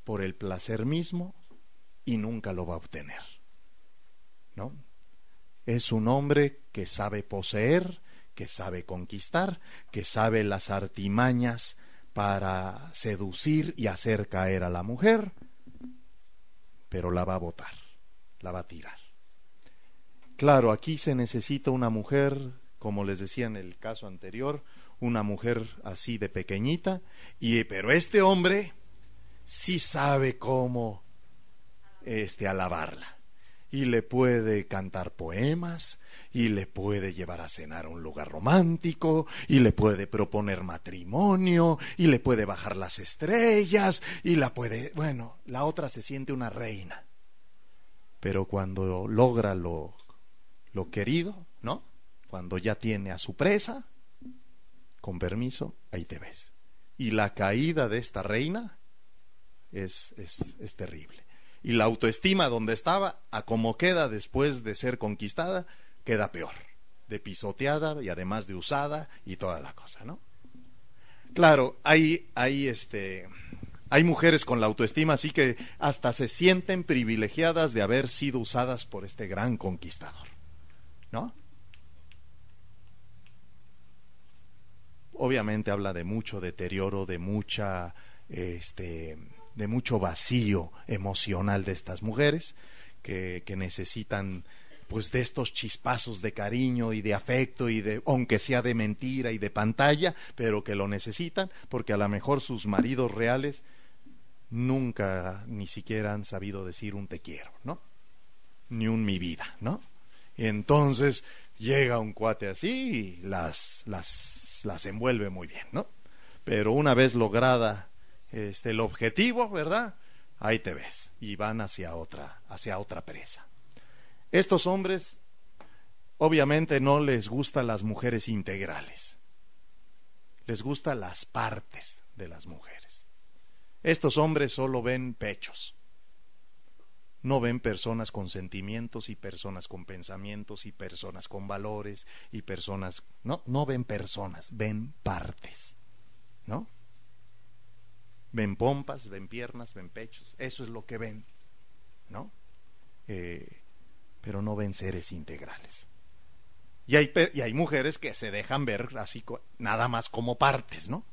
por el placer mismo y nunca lo va a obtener. ¿No? Es un hombre que sabe poseer, que sabe conquistar, que sabe las artimañas para seducir y hacer caer a la mujer, pero la va a botar, la va a tirar. Claro, aquí se necesita una mujer, como les decía en el caso anterior, una mujer así de pequeñita, y pero este hombre sí sabe cómo este alabarla y le puede cantar poemas y le puede llevar a cenar a un lugar romántico y le puede proponer matrimonio y le puede bajar las estrellas y la puede, bueno, la otra se siente una reina. Pero cuando logra lo lo querido, ¿no? Cuando ya tiene a su presa, con permiso, ahí te ves. Y la caída de esta reina es, es, es terrible. Y la autoestima donde estaba, a como queda después de ser conquistada, queda peor. De pisoteada y además de usada y toda la cosa, ¿no? Claro, hay, hay este, hay mujeres con la autoestima así que hasta se sienten privilegiadas de haber sido usadas por este gran conquistador. Obviamente habla de mucho deterioro, de mucha, este, de mucho vacío emocional de estas mujeres que, que necesitan pues de estos chispazos de cariño y de afecto y de aunque sea de mentira y de pantalla, pero que lo necesitan porque a lo mejor sus maridos reales nunca ni siquiera han sabido decir un te quiero, ¿no? Ni un mi vida, ¿no? Y entonces llega un cuate así y las, las, las envuelve muy bien, ¿no? Pero una vez lograda este, el objetivo, ¿verdad? Ahí te ves. Y van hacia otra, hacia otra presa. Estos hombres, obviamente, no les gustan las mujeres integrales. Les gustan las partes de las mujeres. Estos hombres solo ven pechos no ven personas con sentimientos y personas con pensamientos y personas con valores y personas, no, no ven personas, ven partes, ¿no? Ven pompas, ven piernas, ven pechos, eso es lo que ven, ¿no? Eh, pero no ven seres integrales. Y hay, y hay mujeres que se dejan ver así nada más como partes, ¿no?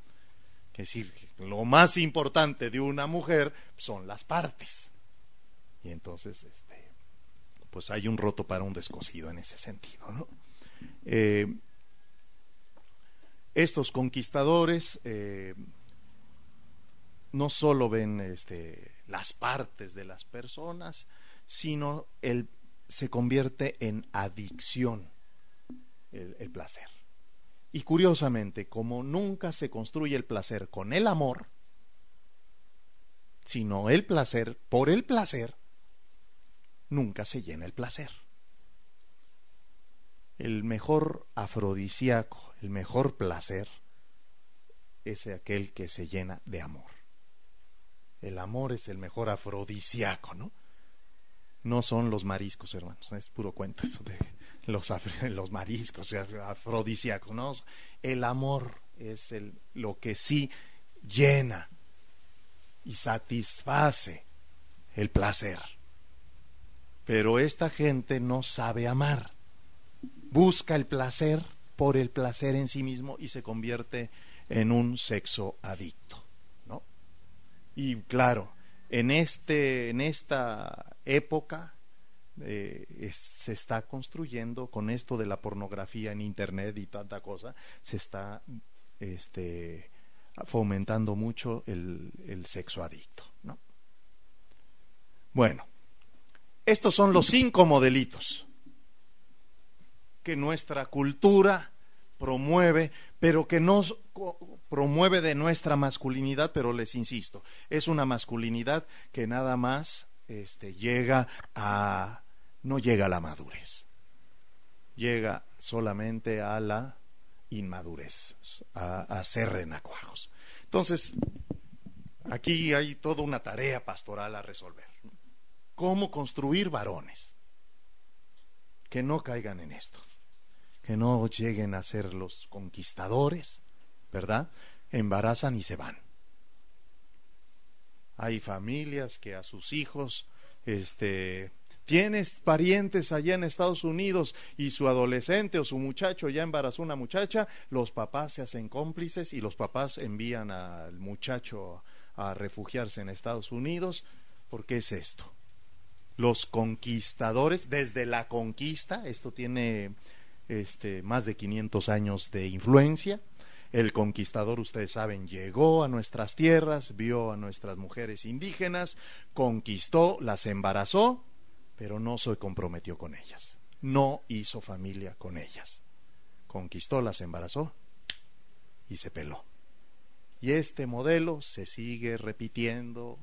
Es decir, lo más importante de una mujer son las partes. Y entonces, este, pues hay un roto para un descosido en ese sentido, ¿no? Eh, estos conquistadores eh, no solo ven este, las partes de las personas, sino el, se convierte en adicción el, el placer. Y curiosamente, como nunca se construye el placer con el amor, sino el placer por el placer, nunca se llena el placer. El mejor afrodisíaco, el mejor placer, es aquel que se llena de amor. El amor es el mejor afrodisíaco, ¿no? No son los mariscos, hermanos, es puro cuento eso de los, los mariscos, afrodisíacos, ¿no? El amor es el, lo que sí llena y satisface el placer. Pero esta gente no sabe amar. Busca el placer por el placer en sí mismo y se convierte en un sexo adicto, ¿no? Y claro, en este en esta época eh, se está construyendo con esto de la pornografía en internet y tanta cosa, se está este fomentando mucho el, el sexo adicto, ¿no? Bueno, estos son los cinco modelitos que nuestra cultura promueve, pero que no promueve de nuestra masculinidad, pero les insisto, es una masculinidad que nada más este, llega a no llega a la madurez, llega solamente a la inmadurez, a, a ser renacuajos. Entonces, aquí hay toda una tarea pastoral a resolver. ¿Cómo construir varones que no caigan en esto? que no lleguen a ser los conquistadores, ¿verdad? Embarazan y se van. Hay familias que a sus hijos, este, tienes parientes allá en Estados Unidos y su adolescente o su muchacho ya embarazó una muchacha, los papás se hacen cómplices y los papás envían al muchacho a refugiarse en Estados Unidos. ¿Por qué es esto? Los conquistadores, desde la conquista, esto tiene este, más de 500 años de influencia. El conquistador, ustedes saben, llegó a nuestras tierras, vio a nuestras mujeres indígenas, conquistó, las embarazó, pero no se comprometió con ellas. No hizo familia con ellas. Conquistó, las embarazó y se peló. Y este modelo se sigue repitiendo.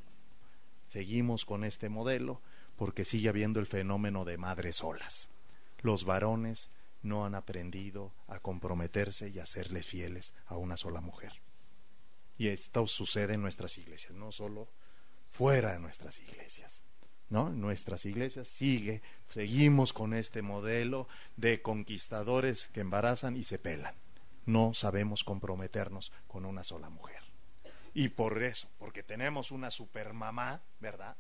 Seguimos con este modelo porque sigue habiendo el fenómeno de madres solas. Los varones no han aprendido a comprometerse y a serle fieles a una sola mujer. Y esto sucede en nuestras iglesias, no solo fuera de nuestras iglesias. ¿No? Nuestras iglesias sigue, seguimos con este modelo de conquistadores que embarazan y se pelan. No sabemos comprometernos con una sola mujer. Y por eso, porque tenemos una supermamá, ¿verdad?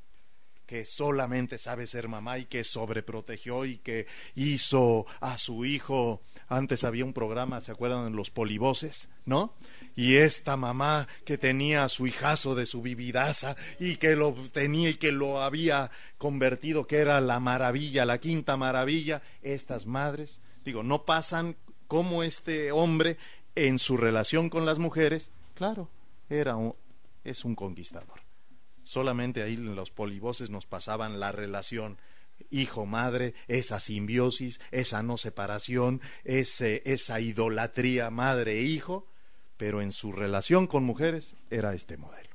Que solamente sabe ser mamá y que sobreprotegió y que hizo a su hijo, antes había un programa, ¿se acuerdan los polivoces? ¿No? Y esta mamá que tenía a su hijazo de su vividaza y que lo tenía y que lo había convertido, que era la maravilla, la quinta maravilla, estas madres, digo, no pasan como este hombre en su relación con las mujeres, claro, era es un conquistador. Solamente ahí en los polivoces nos pasaban la relación hijo-madre, esa simbiosis, esa no separación, ese, esa idolatría madre-hijo, pero en su relación con mujeres era este modelo.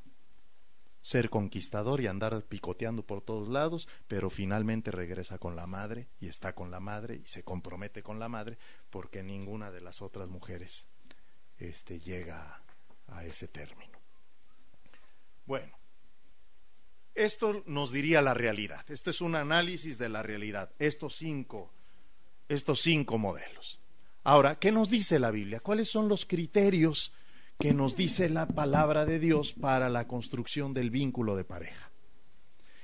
Ser conquistador y andar picoteando por todos lados, pero finalmente regresa con la madre y está con la madre y se compromete con la madre porque ninguna de las otras mujeres este, llega a ese término. Bueno, esto nos diría la realidad. Esto es un análisis de la realidad. Estos cinco, estos cinco modelos. Ahora, ¿qué nos dice la Biblia? ¿Cuáles son los criterios que nos dice la palabra de Dios para la construcción del vínculo de pareja?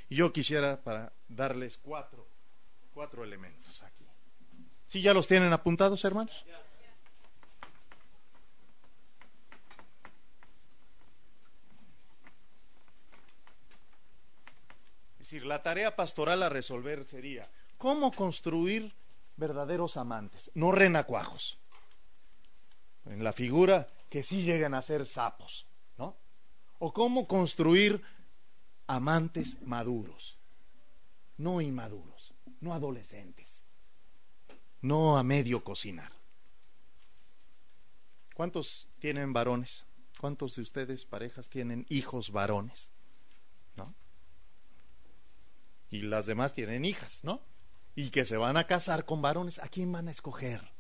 Y yo quisiera para darles cuatro, cuatro elementos aquí. ¿Sí ya los tienen apuntados, hermanos? Decir, la tarea pastoral a resolver sería cómo construir verdaderos amantes, no renacuajos. En la figura que sí llegan a ser sapos, ¿no? O cómo construir amantes maduros, no inmaduros, no adolescentes, no a medio cocinar. ¿Cuántos tienen varones? ¿Cuántos de ustedes, parejas, tienen hijos varones? Y las demás tienen hijas, ¿no? Y que se van a casar con varones, ¿a quién van a escoger?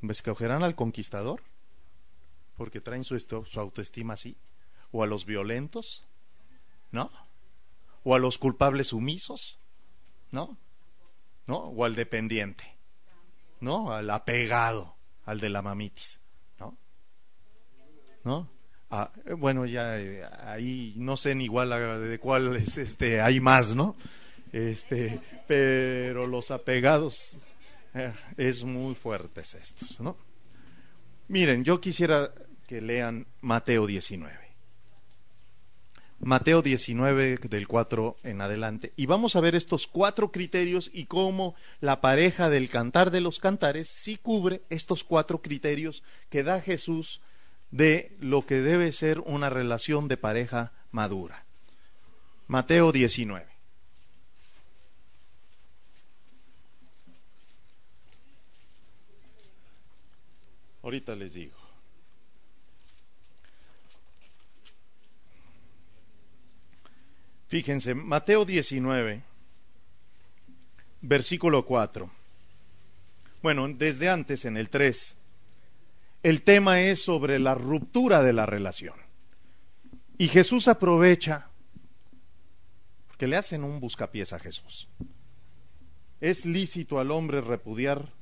¿Escogerán al conquistador? Porque traen su, su autoestima así. ¿O a los violentos? ¿No? ¿O a los culpables sumisos? ¿No? ¿No? ¿O al dependiente? ¿No? Al apegado, al de la mamitis. ¿No? ¿No? Ah, bueno, ya eh, ahí no sé ni igual de cuál es este, hay más, ¿no? Este, pero los apegados eh, es muy fuertes estos, ¿no? Miren, yo quisiera que lean Mateo 19. Mateo 19 del 4 en adelante. Y vamos a ver estos cuatro criterios y cómo la pareja del cantar de los cantares sí cubre estos cuatro criterios que da Jesús de lo que debe ser una relación de pareja madura. Mateo 19. Ahorita les digo. Fíjense, Mateo 19, versículo 4. Bueno, desde antes, en el 3, el tema es sobre la ruptura de la relación. Y Jesús aprovecha, porque le hacen un buscapiés a Jesús. ¿Es lícito al hombre repudiar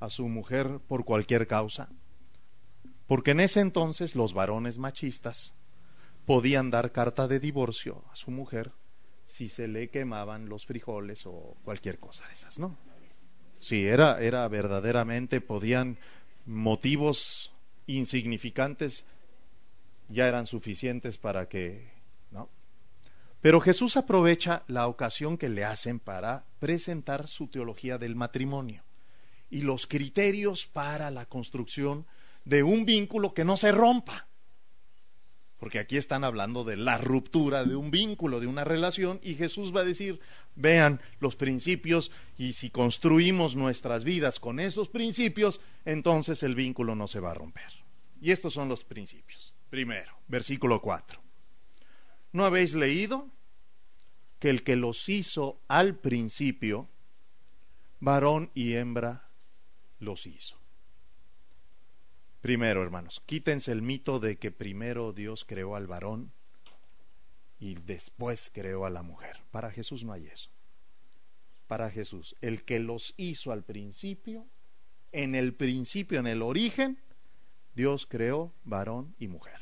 a su mujer por cualquier causa? Porque en ese entonces los varones machistas podían dar carta de divorcio a su mujer si se le quemaban los frijoles o cualquier cosa de esas, ¿no? Sí, era, era verdaderamente, podían motivos insignificantes ya eran suficientes para que, ¿no? Pero Jesús aprovecha la ocasión que le hacen para presentar su teología del matrimonio y los criterios para la construcción de un vínculo que no se rompa porque aquí están hablando de la ruptura de un vínculo, de una relación, y Jesús va a decir, vean los principios, y si construimos nuestras vidas con esos principios, entonces el vínculo no se va a romper. Y estos son los principios. Primero, versículo 4. ¿No habéis leído que el que los hizo al principio, varón y hembra, los hizo? Primero, hermanos, quítense el mito de que primero Dios creó al varón y después creó a la mujer. Para Jesús no hay eso. Para Jesús, el que los hizo al principio, en el principio, en el origen, Dios creó varón y mujer.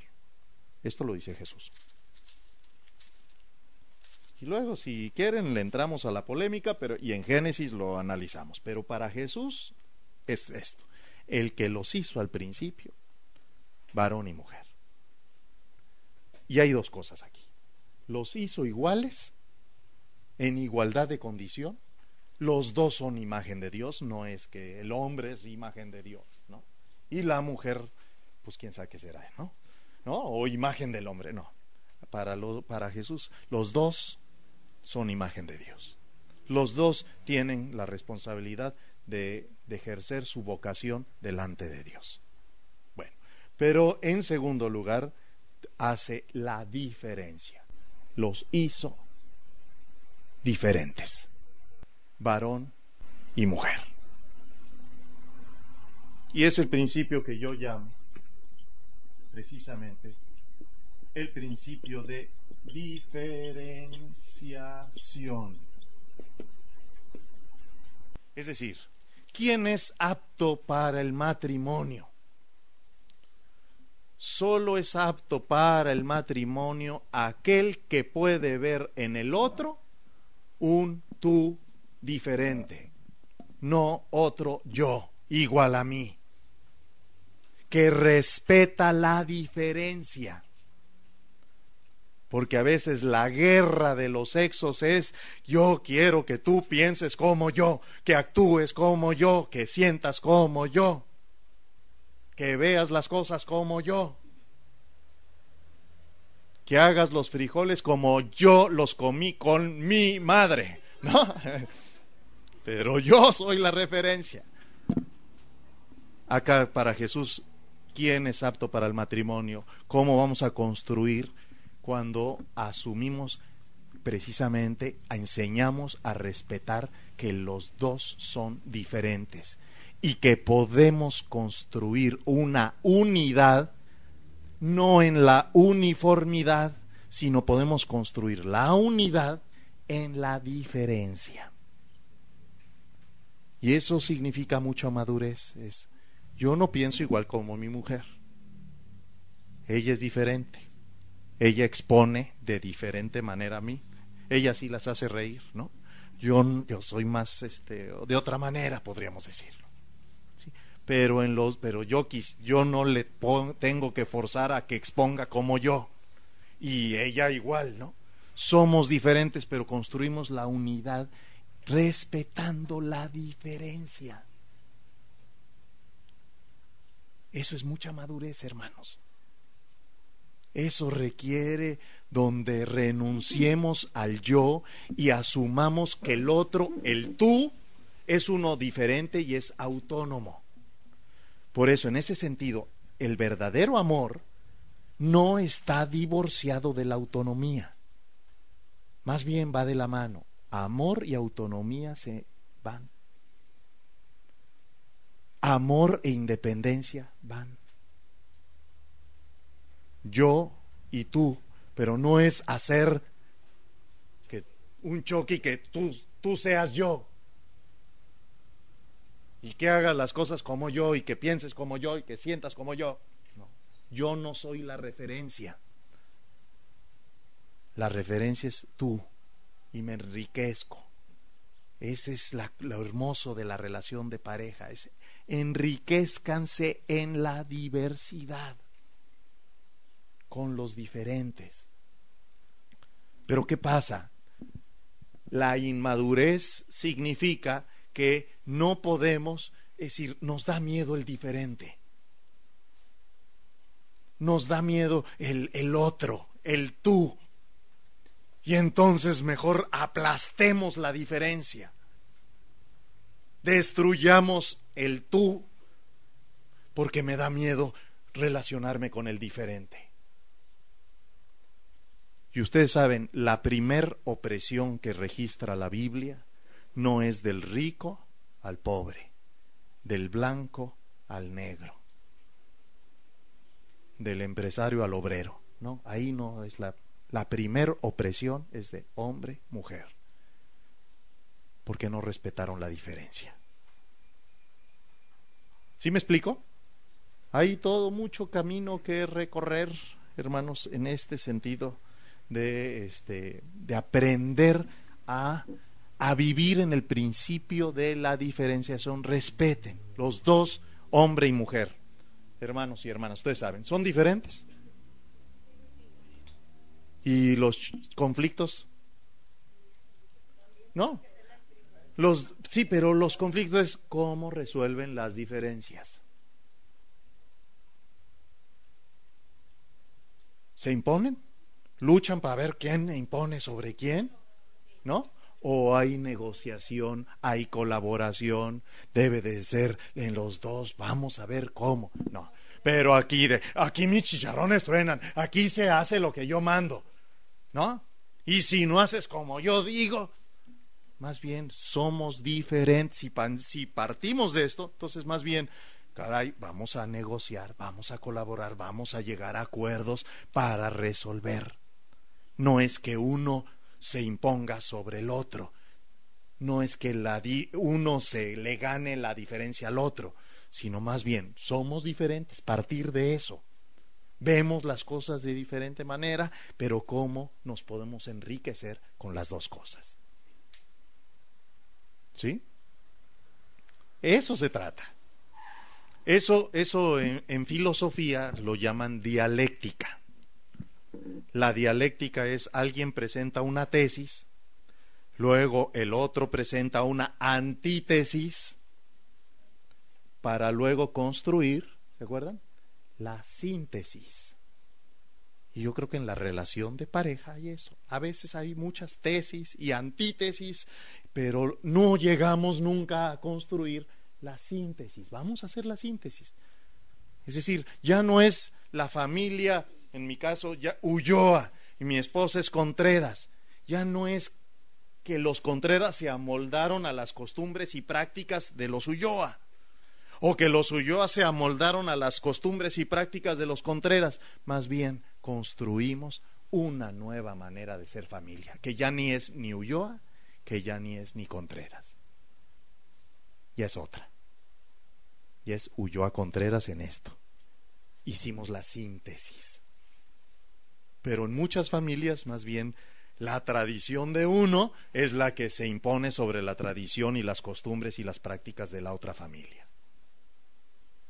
Esto lo dice Jesús. Y luego, si quieren, le entramos a la polémica, pero y en Génesis lo analizamos. Pero para Jesús es esto el que los hizo al principio, varón y mujer. Y hay dos cosas aquí. Los hizo iguales, en igualdad de condición. Los dos son imagen de Dios, no es que el hombre es imagen de Dios, ¿no? Y la mujer, pues quién sabe qué será, ¿no? ¿No? O imagen del hombre, no. Para, lo, para Jesús, los dos son imagen de Dios. Los dos tienen la responsabilidad de, ejercer su vocación delante de Dios. Bueno, pero en segundo lugar, hace la diferencia. Los hizo diferentes, varón y mujer. Y es el principio que yo llamo precisamente el principio de diferenciación. Es decir, ¿Quién es apto para el matrimonio? Solo es apto para el matrimonio aquel que puede ver en el otro un tú diferente, no otro yo igual a mí, que respeta la diferencia. Porque a veces la guerra de los sexos es yo quiero que tú pienses como yo, que actúes como yo, que sientas como yo, que veas las cosas como yo, que hagas los frijoles como yo los comí con mi madre, ¿no? *laughs* Pero yo soy la referencia. Acá para Jesús, ¿quién es apto para el matrimonio? ¿Cómo vamos a construir? cuando asumimos precisamente, enseñamos a respetar que los dos son diferentes y que podemos construir una unidad no en la uniformidad, sino podemos construir la unidad en la diferencia. Y eso significa mucha madurez. Es, yo no pienso igual como mi mujer. ella es diferente. Ella expone de diferente manera a mí. Ella sí las hace reír, ¿no? Yo, yo soy más, este, de otra manera, podríamos decirlo. Pero en los, pero yo yo no le tengo que forzar a que exponga como yo. Y ella igual, ¿no? Somos diferentes, pero construimos la unidad respetando la diferencia. Eso es mucha madurez, hermanos. Eso requiere donde renunciemos al yo y asumamos que el otro, el tú, es uno diferente y es autónomo. Por eso, en ese sentido, el verdadero amor no está divorciado de la autonomía. Más bien va de la mano. Amor y autonomía se van. Amor e independencia van. Yo y tú, pero no es hacer que un choque que tú seas yo. Y que hagas las cosas como yo y que pienses como yo y que sientas como yo. No, yo no soy la referencia. La referencia es tú y me enriquezco. Ese es lo hermoso de la relación de pareja. Es, enriquezcanse en la diversidad, con los diferentes. Pero ¿qué pasa? La inmadurez significa que no podemos, decir, nos da miedo el diferente. Nos da miedo el, el otro, el tú. Y entonces mejor aplastemos la diferencia. Destruyamos el tú porque me da miedo relacionarme con el diferente. Y ustedes saben, la primer opresión que registra la Biblia no es del rico al pobre, del blanco al negro, del empresario al obrero. No, ahí no es la, la opresión es de hombre, mujer, porque no respetaron la diferencia. ¿Sí me explico? Hay todo mucho camino que recorrer, hermanos, en este sentido de, este, de aprender a, a vivir en el principio de la diferenciación. Respeten los dos, hombre y mujer. Hermanos y hermanas, ustedes saben, son diferentes. ¿Y los conflictos? No, los, sí, pero los conflictos es cómo resuelven las diferencias. ¿Se imponen? ¿Luchan para ver quién impone sobre quién? ¿No? ¿O hay negociación, hay colaboración? Debe de ser en los dos, vamos a ver cómo. No, pero aquí, de, aquí mis chicharrones truenan, aquí se hace lo que yo mando. ¿No? Y si no haces como yo digo, más bien somos diferentes. Si, si partimos de esto, entonces más bien, caray, vamos a negociar, vamos a colaborar, vamos a llegar a acuerdos para resolver. No es que uno se imponga sobre el otro. No es que la uno se le gane la diferencia al otro, sino más bien somos diferentes, partir de eso. Vemos las cosas de diferente manera, pero cómo nos podemos enriquecer con las dos cosas. ¿Sí? Eso se trata. Eso, eso en, en, filosofía lo llaman dialéctica. La dialéctica es alguien presenta una tesis, luego el otro presenta una antítesis para luego construir, ¿se acuerdan? La síntesis. Y yo creo que en la relación de pareja hay eso. A veces hay muchas tesis y antítesis pero no llegamos nunca a construir la síntesis. Vamos a hacer la síntesis. Es decir, ya no es la familia, en mi caso, ya Ulloa y mi esposa es Contreras. Ya no es que los Contreras se amoldaron a las costumbres y prácticas de los Ulloa. O que los Ulloa se amoldaron a las costumbres y prácticas de los Contreras. Más bien, construimos una nueva manera de ser familia, que ya ni es ni Ulloa que ya ni es ni Contreras. Ya es otra. Y es huyó a Contreras en esto. hicimos la síntesis. Pero en muchas familias, más bien, la tradición de uno es la que se impone sobre la tradición y las costumbres y las prácticas de la otra familia.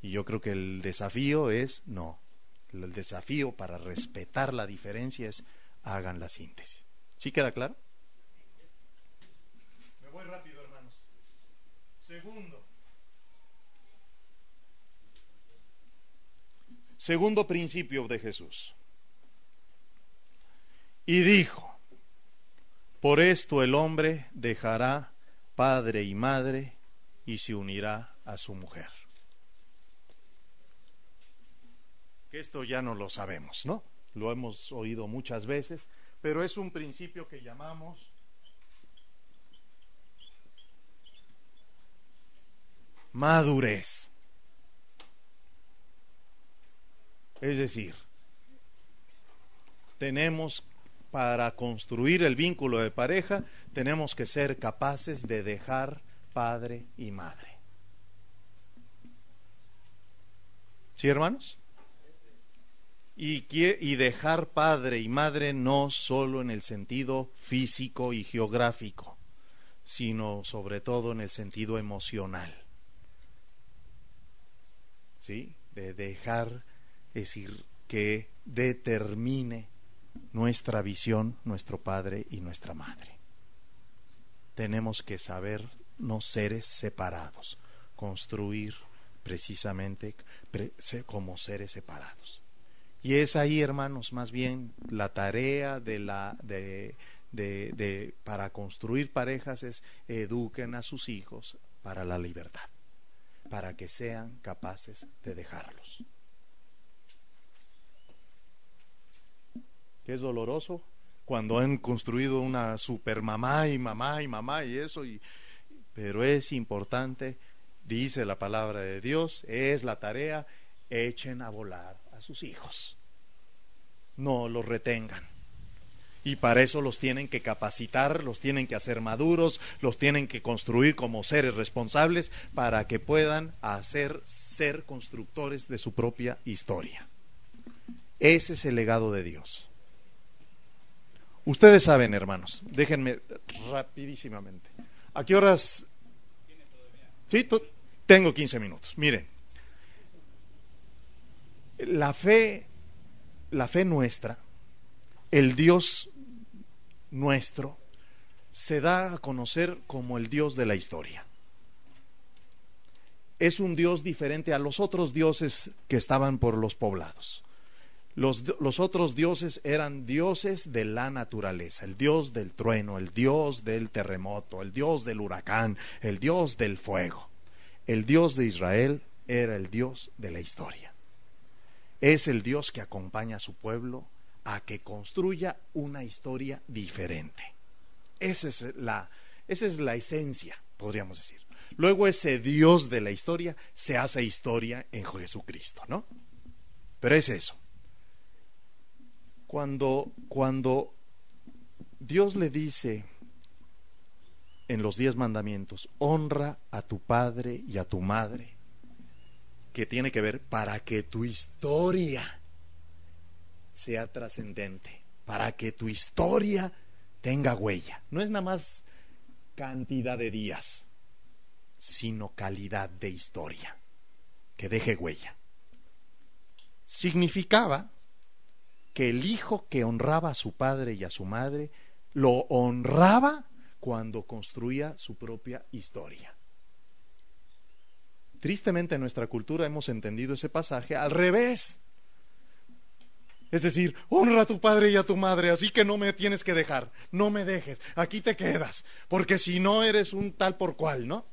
Y yo creo que el desafío es, no, el desafío para respetar la diferencia es hagan la síntesis. ¿Sí queda claro? Me voy rápido, hermanos. Segundo. Segundo principio de Jesús. Y dijo, por esto el hombre dejará padre y madre y se unirá a su mujer. Esto ya no lo sabemos, ¿no? Lo hemos oído muchas veces, pero es un principio que llamamos madurez. Es decir, tenemos para construir el vínculo de pareja, tenemos que ser capaces de dejar padre y madre. ¿Sí, hermanos? Y, y, dejar padre y madre no solo en el sentido físico y geográfico, sino sobre todo en el sentido emocional. ¿Sí? De dejar, es decir, que determine nuestra visión, nuestro padre y nuestra madre. Tenemos que saber no seres separados, construir precisamente como seres separados. Y es ahí, hermanos, más bien la tarea de la de, de, de, para construir parejas es eduquen a sus hijos para la libertad, para que sean capaces de dejarlos. Que es doloroso cuando han construido una super mamá y mamá y mamá y eso, y, pero es importante, dice la palabra de Dios, es la tarea, echen a volar a sus hijos, no los retengan. Y para eso los tienen que capacitar, los tienen que hacer maduros, los tienen que construir como seres responsables para que puedan hacer ser constructores de su propia historia. Ese es el legado de Dios. Ustedes saben, hermanos, déjenme rapidísimamente. ¿A qué horas? Sí, tengo 15 minutos. Miren, la fe, la fe nuestra, el Dios nuestro, se da a conocer como el Dios de la historia. Es un Dios diferente a los otros dioses que estaban por los poblados. Los, otros dioses eran dioses de la naturaleza, el dios del trueno, el dios del terremoto, el dios del huracán, el dios del fuego. El dios de Israel era el dios de la historia. Es el dios que acompaña a su pueblo a que construya una historia diferente. Esa es la, esa es la esencia, podríamos decir. Luego ese dios de la historia se hace historia en Jesucristo, ¿no? Pero es eso cuando, cuando Dios le dice en los diez mandamientos, honra a tu padre y a tu madre, que tiene que ver para que tu historia sea trascendente, para que tu historia tenga huella. No es nada más cantidad de días, sino calidad de historia, que deje huella. Significaba que el hijo que honraba a su padre y a su madre, lo honraba cuando construía su propia historia. Tristemente en nuestra cultura hemos entendido ese pasaje al revés. Es decir, honra a tu padre y a tu madre, así que no me tienes que dejar, no me dejes, aquí te quedas, porque si no eres un tal por cual, ¿no?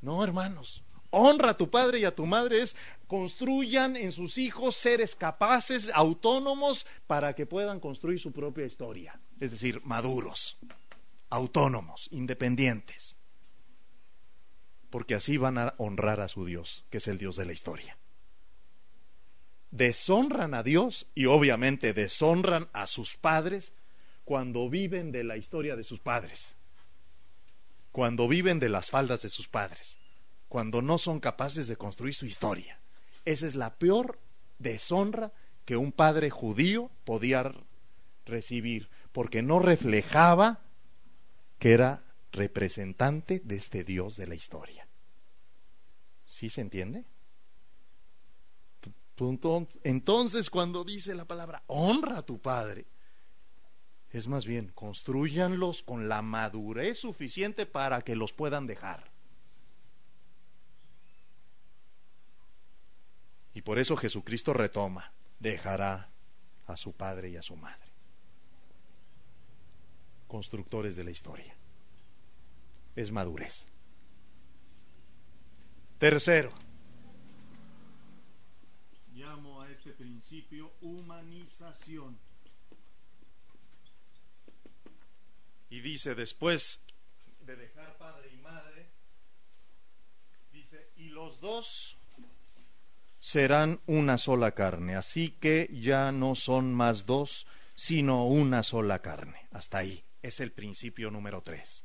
No, hermanos, honra a tu padre y a tu madre es construyan en sus hijos seres capaces, autónomos, para que puedan construir su propia historia. Es decir, maduros, autónomos, independientes. Porque así van a honrar a su Dios, que es el Dios de la historia. Deshonran a Dios y obviamente deshonran a sus padres cuando viven de la historia de sus padres, cuando viven de las faldas de sus padres cuando no son capaces de construir su historia. Esa es la peor deshonra que un padre judío podía recibir, porque no reflejaba que era representante de este Dios de la historia. ¿Sí se entiende? Entonces cuando dice la palabra honra a tu padre, es más bien construyanlos con la madurez suficiente para que los puedan dejar. Y por eso Jesucristo retoma, dejará a su padre y a su madre. Constructores de la historia. Es madurez. Tercero, llamo a este principio humanización. Y dice después de dejar padre y madre, dice, y los dos serán una sola carne. Así que ya no son más dos, sino una sola carne. Hasta ahí. Es el principio número tres.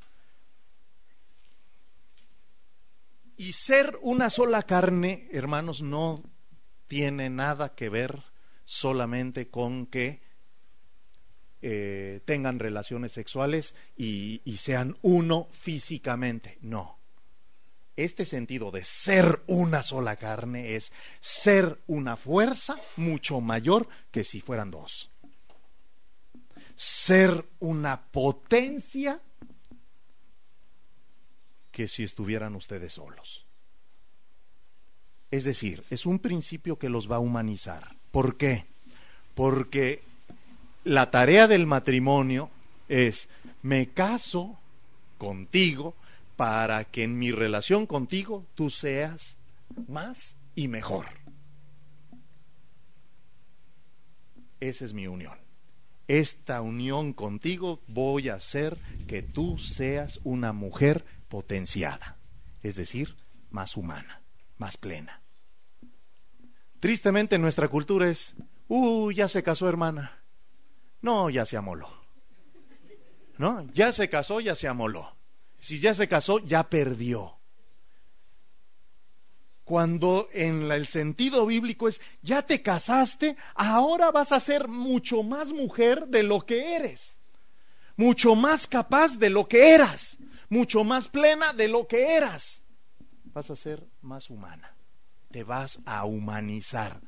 Y ser una sola carne, hermanos, no tiene nada que ver solamente con que eh, tengan relaciones sexuales y sean uno físicamente. No este sentido de ser una sola carne es ser una fuerza mucho mayor que si fueran dos. Ser una potencia que si estuvieran ustedes solos. Es decir, es un principio que los va a humanizar. ¿Por qué? Porque la tarea del matrimonio es, me caso contigo, para que en mi relación contigo tú seas más y mejor. Esa es mi unión. Esta unión contigo voy a hacer que tú seas una mujer potenciada, es decir, más humana, más plena. Tristemente nuestra cultura es, uh, ya se casó hermana. No, ya se amoló. ¿No? Ya se casó, ya se amoló. Si ya se casó, ya perdió. Cuando en el sentido bíblico es, ya te casaste, ahora vas a ser mucho más mujer de lo que eres, mucho más capaz de lo que eras, mucho más plena de lo que eras. Vas a ser más humana, te vas a humanizar,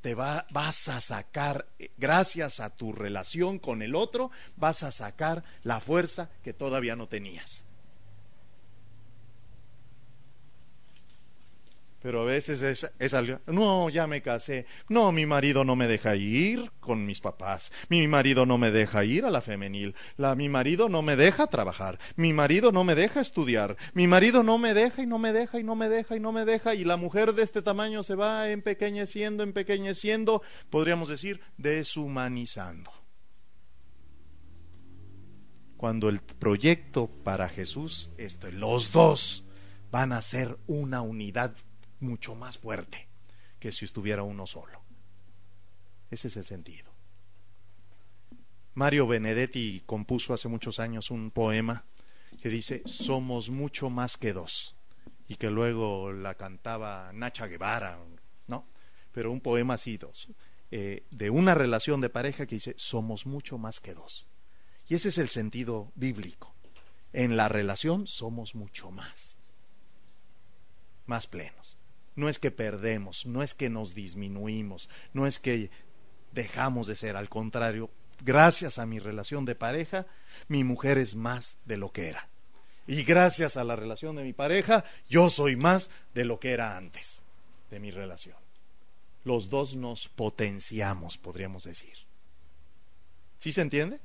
te vas a sacar, gracias a tu relación con el otro, vas a sacar la fuerza que todavía no tenías. Pero a veces es, es, algo, no, ya me casé, no, mi marido no me deja ir con mis papás, mi marido no me deja ir a la femenil, la, mi marido no me deja trabajar, mi marido no me deja estudiar, mi marido no me deja y no me deja y no me deja y no me deja. Y la mujer de este tamaño se va empequeñeciendo, empequeñeciendo, podríamos decir, deshumanizando. Cuando el proyecto para Jesús, este, los dos van a ser una unidad mucho más fuerte que si estuviera uno solo. Ese es el sentido. Mario Benedetti compuso hace muchos años un poema que dice Somos mucho más que dos y que luego la cantaba Nacha Guevara, ¿no? Pero un poema así, dos, eh, de una relación de pareja que dice Somos mucho más que dos. Y ese es el sentido bíblico. En la relación somos mucho más, más plenos no es que perdemos, no es que nos disminuimos, no es que dejamos de ser, al contrario, gracias a mi relación de pareja, mi mujer es más de lo que era. Y gracias a la relación de mi pareja, yo soy más de lo que era antes de mi relación. Los dos nos potenciamos, podríamos decir. ¿Sí se entiende?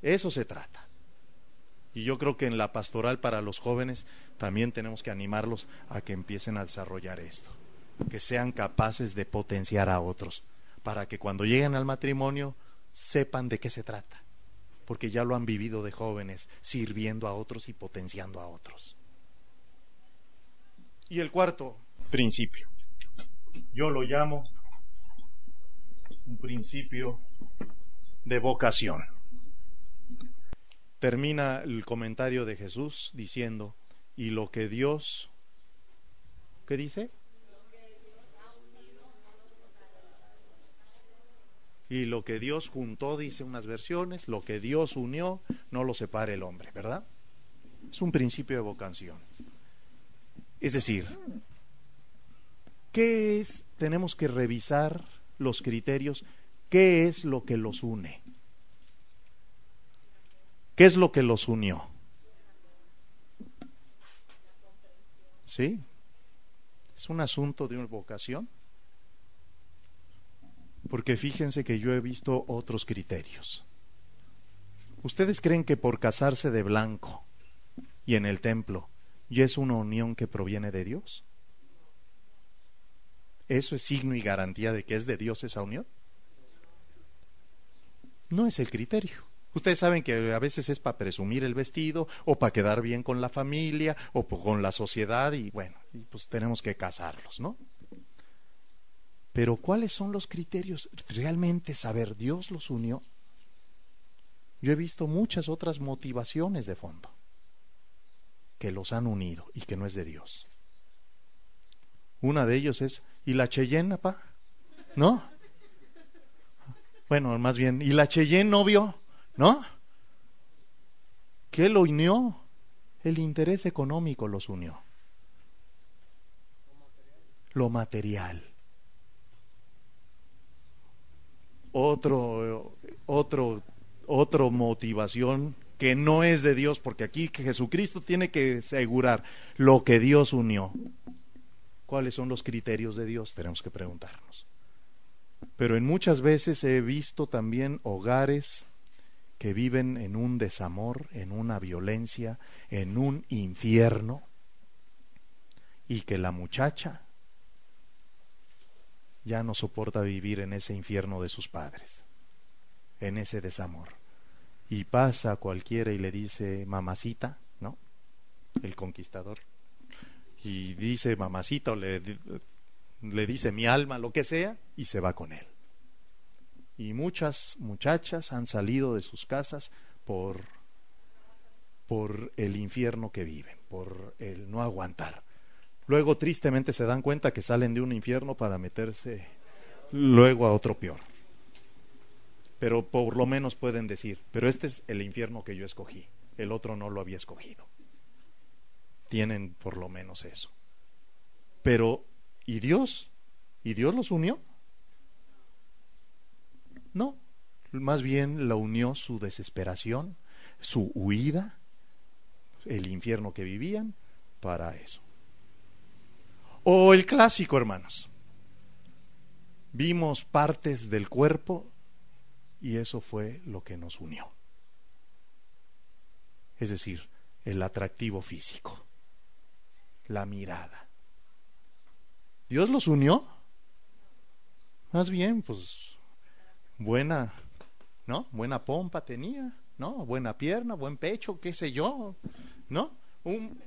Eso se trata. Y yo creo que en la pastoral para los jóvenes también tenemos que animarlos a que empiecen a desarrollar esto, que sean capaces de potenciar a otros, para que cuando lleguen al matrimonio sepan de qué se trata, porque ya lo han vivido de jóvenes, sirviendo a otros y potenciando a otros. Y el cuarto principio, yo lo llamo un principio de vocación termina el comentario de Jesús diciendo, y lo que Dios, ¿qué dice? Y lo que Dios juntó, dice unas versiones, lo que Dios unió, no lo separe el hombre, ¿verdad? Es un principio de vocación. Es decir, ¿qué es? Tenemos que revisar los criterios, ¿qué es lo que los une? ¿Qué es lo que los unió? ¿Sí? ¿Es un asunto de una vocación? Porque fíjense que yo he visto otros criterios. ¿Ustedes creen que por casarse de blanco y en el templo ya es una unión que proviene de Dios? ¿Eso es signo y garantía de que es de Dios esa unión? No es el criterio. Ustedes saben que a veces es para presumir el vestido o para quedar bien con la familia o con la sociedad y bueno, pues tenemos que casarlos, ¿no? Pero ¿cuáles son los criterios? ¿Realmente saber Dios los unió? Yo he visto muchas otras motivaciones de fondo que los han unido y que no es de Dios. Una de ellos es, ¿y la Cheyenne, pa? ¿No? Bueno, más bien, ¿y la Cheyenne novio? ¿No? ¿Qué lo unió? El interés económico los unió. Lo material. Otro, otro, otro motivación que no es de Dios, porque aquí Jesucristo tiene que asegurar lo que Dios unió. ¿Cuáles son los criterios de Dios? Tenemos que preguntarnos. Pero en muchas veces he visto también hogares que viven en un desamor, en una violencia, en un infierno, y que la muchacha ya no soporta vivir en ese infierno de sus padres, en ese desamor. Y pasa cualquiera y le dice mamacita, ¿no? El conquistador. Y dice mamacita o le dice mi alma, lo que sea, y se va con él y muchas muchachas han salido de sus casas por por el infierno que viven, por el no aguantar. Luego tristemente se dan cuenta que salen de un infierno para meterse luego a otro peor. Pero por lo menos pueden decir, pero este es el infierno que yo escogí, el otro no lo había escogido. Tienen por lo menos eso. Pero, ¿y Dios? ¿Y Dios los unió? No, más bien la unió su desesperación, su huida, el infierno que vivían, para eso. O el clásico, hermanos. Vimos partes del cuerpo y eso fue lo que nos unió. Es decir, el atractivo físico, la mirada. ¿Dios los unió? Más bien, pues buena, ¿no? Buena pompa tenía, ¿no? Buena pierna, buen pecho, qué sé yo, ¿no? Un,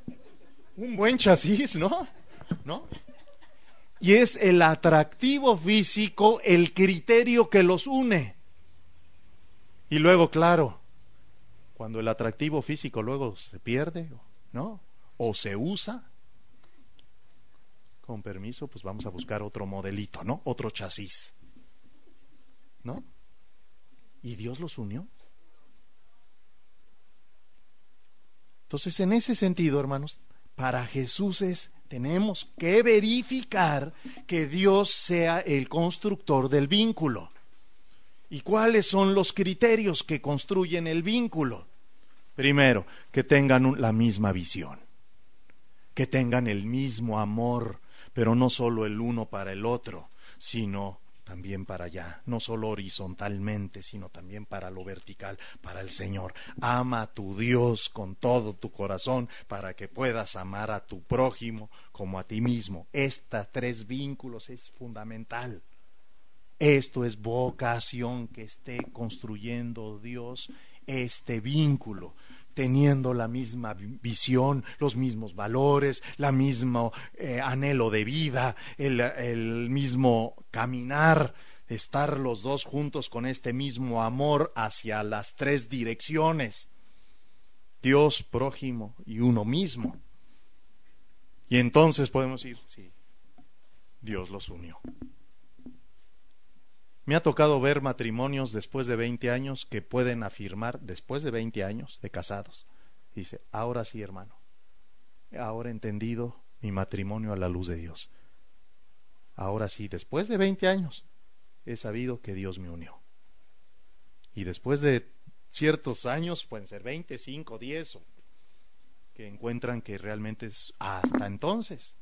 un buen chasis, ¿no? ¿No? Y es el atractivo físico el criterio que los une. Y luego, claro, cuando el atractivo físico luego se pierde, ¿no? O se usa, con permiso, pues vamos a buscar otro modelito, ¿no? Otro chasis. ¿No? ¿Y Dios los unió? Entonces, en ese sentido, hermanos, para Jesús es, tenemos que verificar que Dios sea el constructor del vínculo. ¿Y cuáles son los criterios que construyen el vínculo? Primero, que tengan la misma visión, que tengan el mismo amor, pero no solo el uno para el otro, sino también para allá, no solo horizontalmente, sino también para lo vertical, para el Señor. Ama a tu Dios con todo tu corazón para que puedas amar a tu prójimo como a ti mismo. Estos tres vínculos es fundamental. Esto es vocación que esté construyendo Dios este vínculo teniendo la misma visión, los mismos valores, la mismo eh, anhelo de vida, el, el mismo caminar, estar los dos juntos con este mismo amor hacia las tres direcciones, Dios, prójimo y uno mismo. Y entonces podemos ir, sí, Dios los unió. Me ha tocado ver matrimonios después de 20 años que pueden afirmar, después de 20 años de casados, dice, ahora sí, hermano, ahora he entendido mi matrimonio a la luz de Dios. Ahora sí, después de 20 años, he sabido que Dios me unió. Y después de ciertos años, pueden ser 20, 5, 10, que encuentran que realmente es hasta entonces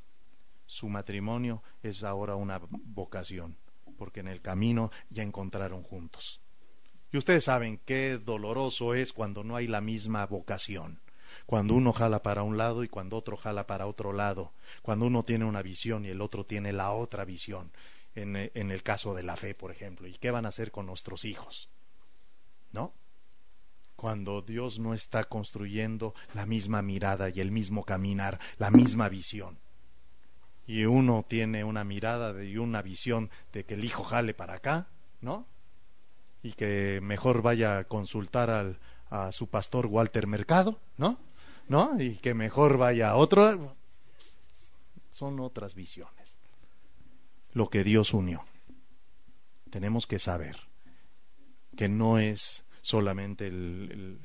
su matrimonio es ahora una vocación, porque en el camino ya encontraron juntos. Y ustedes saben qué doloroso es cuando no hay la misma vocación, cuando uno jala para un lado y cuando otro jala para otro lado, cuando uno tiene una visión y el otro tiene la otra visión, en, el caso de la fe, por ejemplo, ¿y qué van a hacer con nuestros hijos? ¿No? Cuando Dios no está construyendo la misma mirada y el mismo caminar, la misma visión y uno tiene una mirada y una visión de que el hijo jale para acá, ¿no? Y que mejor vaya a consultar al, a su pastor Walter Mercado, ¿no? ¿No? Y que mejor vaya a otro. Son otras visiones. Lo que Dios unió. Tenemos que saber que no es solamente el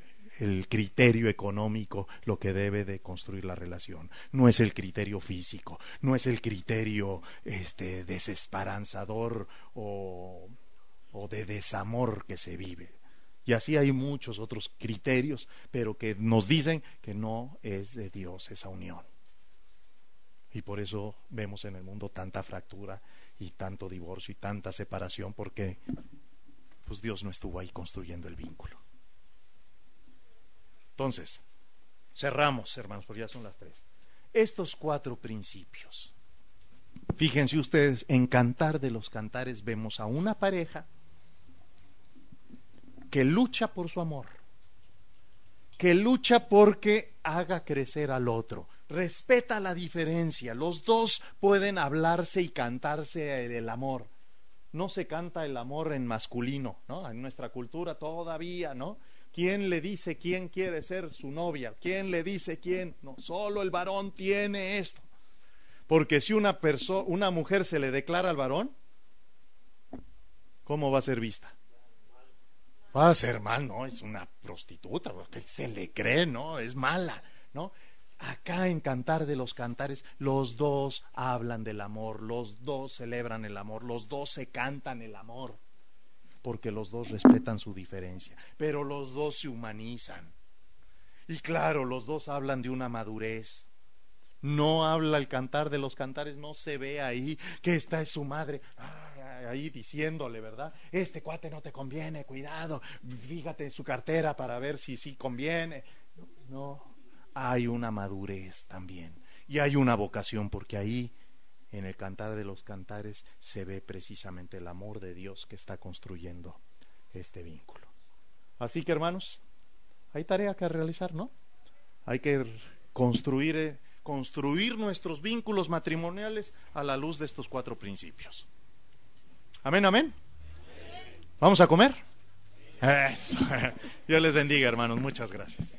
criterio económico lo que debe de construir la relación. No es el criterio físico, no es el criterio este desesperanzador o, o de desamor que se vive. Y así hay muchos otros criterios, pero que nos dicen que no es de Dios esa unión. Y por eso vemos en el mundo tanta fractura y tanto divorcio y tanta separación, porque pues Dios no estuvo ahí construyendo el vínculo. Entonces, cerramos, hermanos, porque ya son las tres. Estos cuatro principios. Fíjense ustedes, en Cantar de los Cantares vemos a una pareja que lucha por su amor, que lucha porque haga crecer al otro, respeta la diferencia, los dos pueden hablarse y cantarse el amor. No se canta el amor en masculino, ¿no? En nuestra cultura todavía, ¿no? ¿Quién le dice quién quiere ser su novia? ¿Quién le dice quién? No, solo el varón tiene esto. Porque si una persona, una mujer se le declara al varón, ¿cómo va a ser vista? Va a ser mal, ¿no? Es una prostituta, porque se le cree, ¿no? Es mala, ¿no? Acá en Cantar de los Cantares, los dos hablan del amor, los dos celebran el amor, los dos se cantan el amor porque los dos respetan su diferencia, pero los dos se humanizan. Y claro, los dos hablan de una madurez. No habla el cantar de los cantares, no se ve ahí que esta es su madre, ahí diciéndole, ¿verdad? Este cuate no te conviene, cuidado, fíjate en su cartera para ver si sí conviene. No, hay una madurez también y hay una vocación porque ahí en el cantar de los cantares se ve precisamente el amor de Dios que está construyendo este vínculo. Así que hermanos, hay tarea que realizar, ¿no? Hay que construir, eh, construir nuestros vínculos matrimoniales a la luz de estos cuatro principios. Amén, amén. ¿Vamos a comer? *laughs* Dios les bendiga, hermanos. Muchas gracias.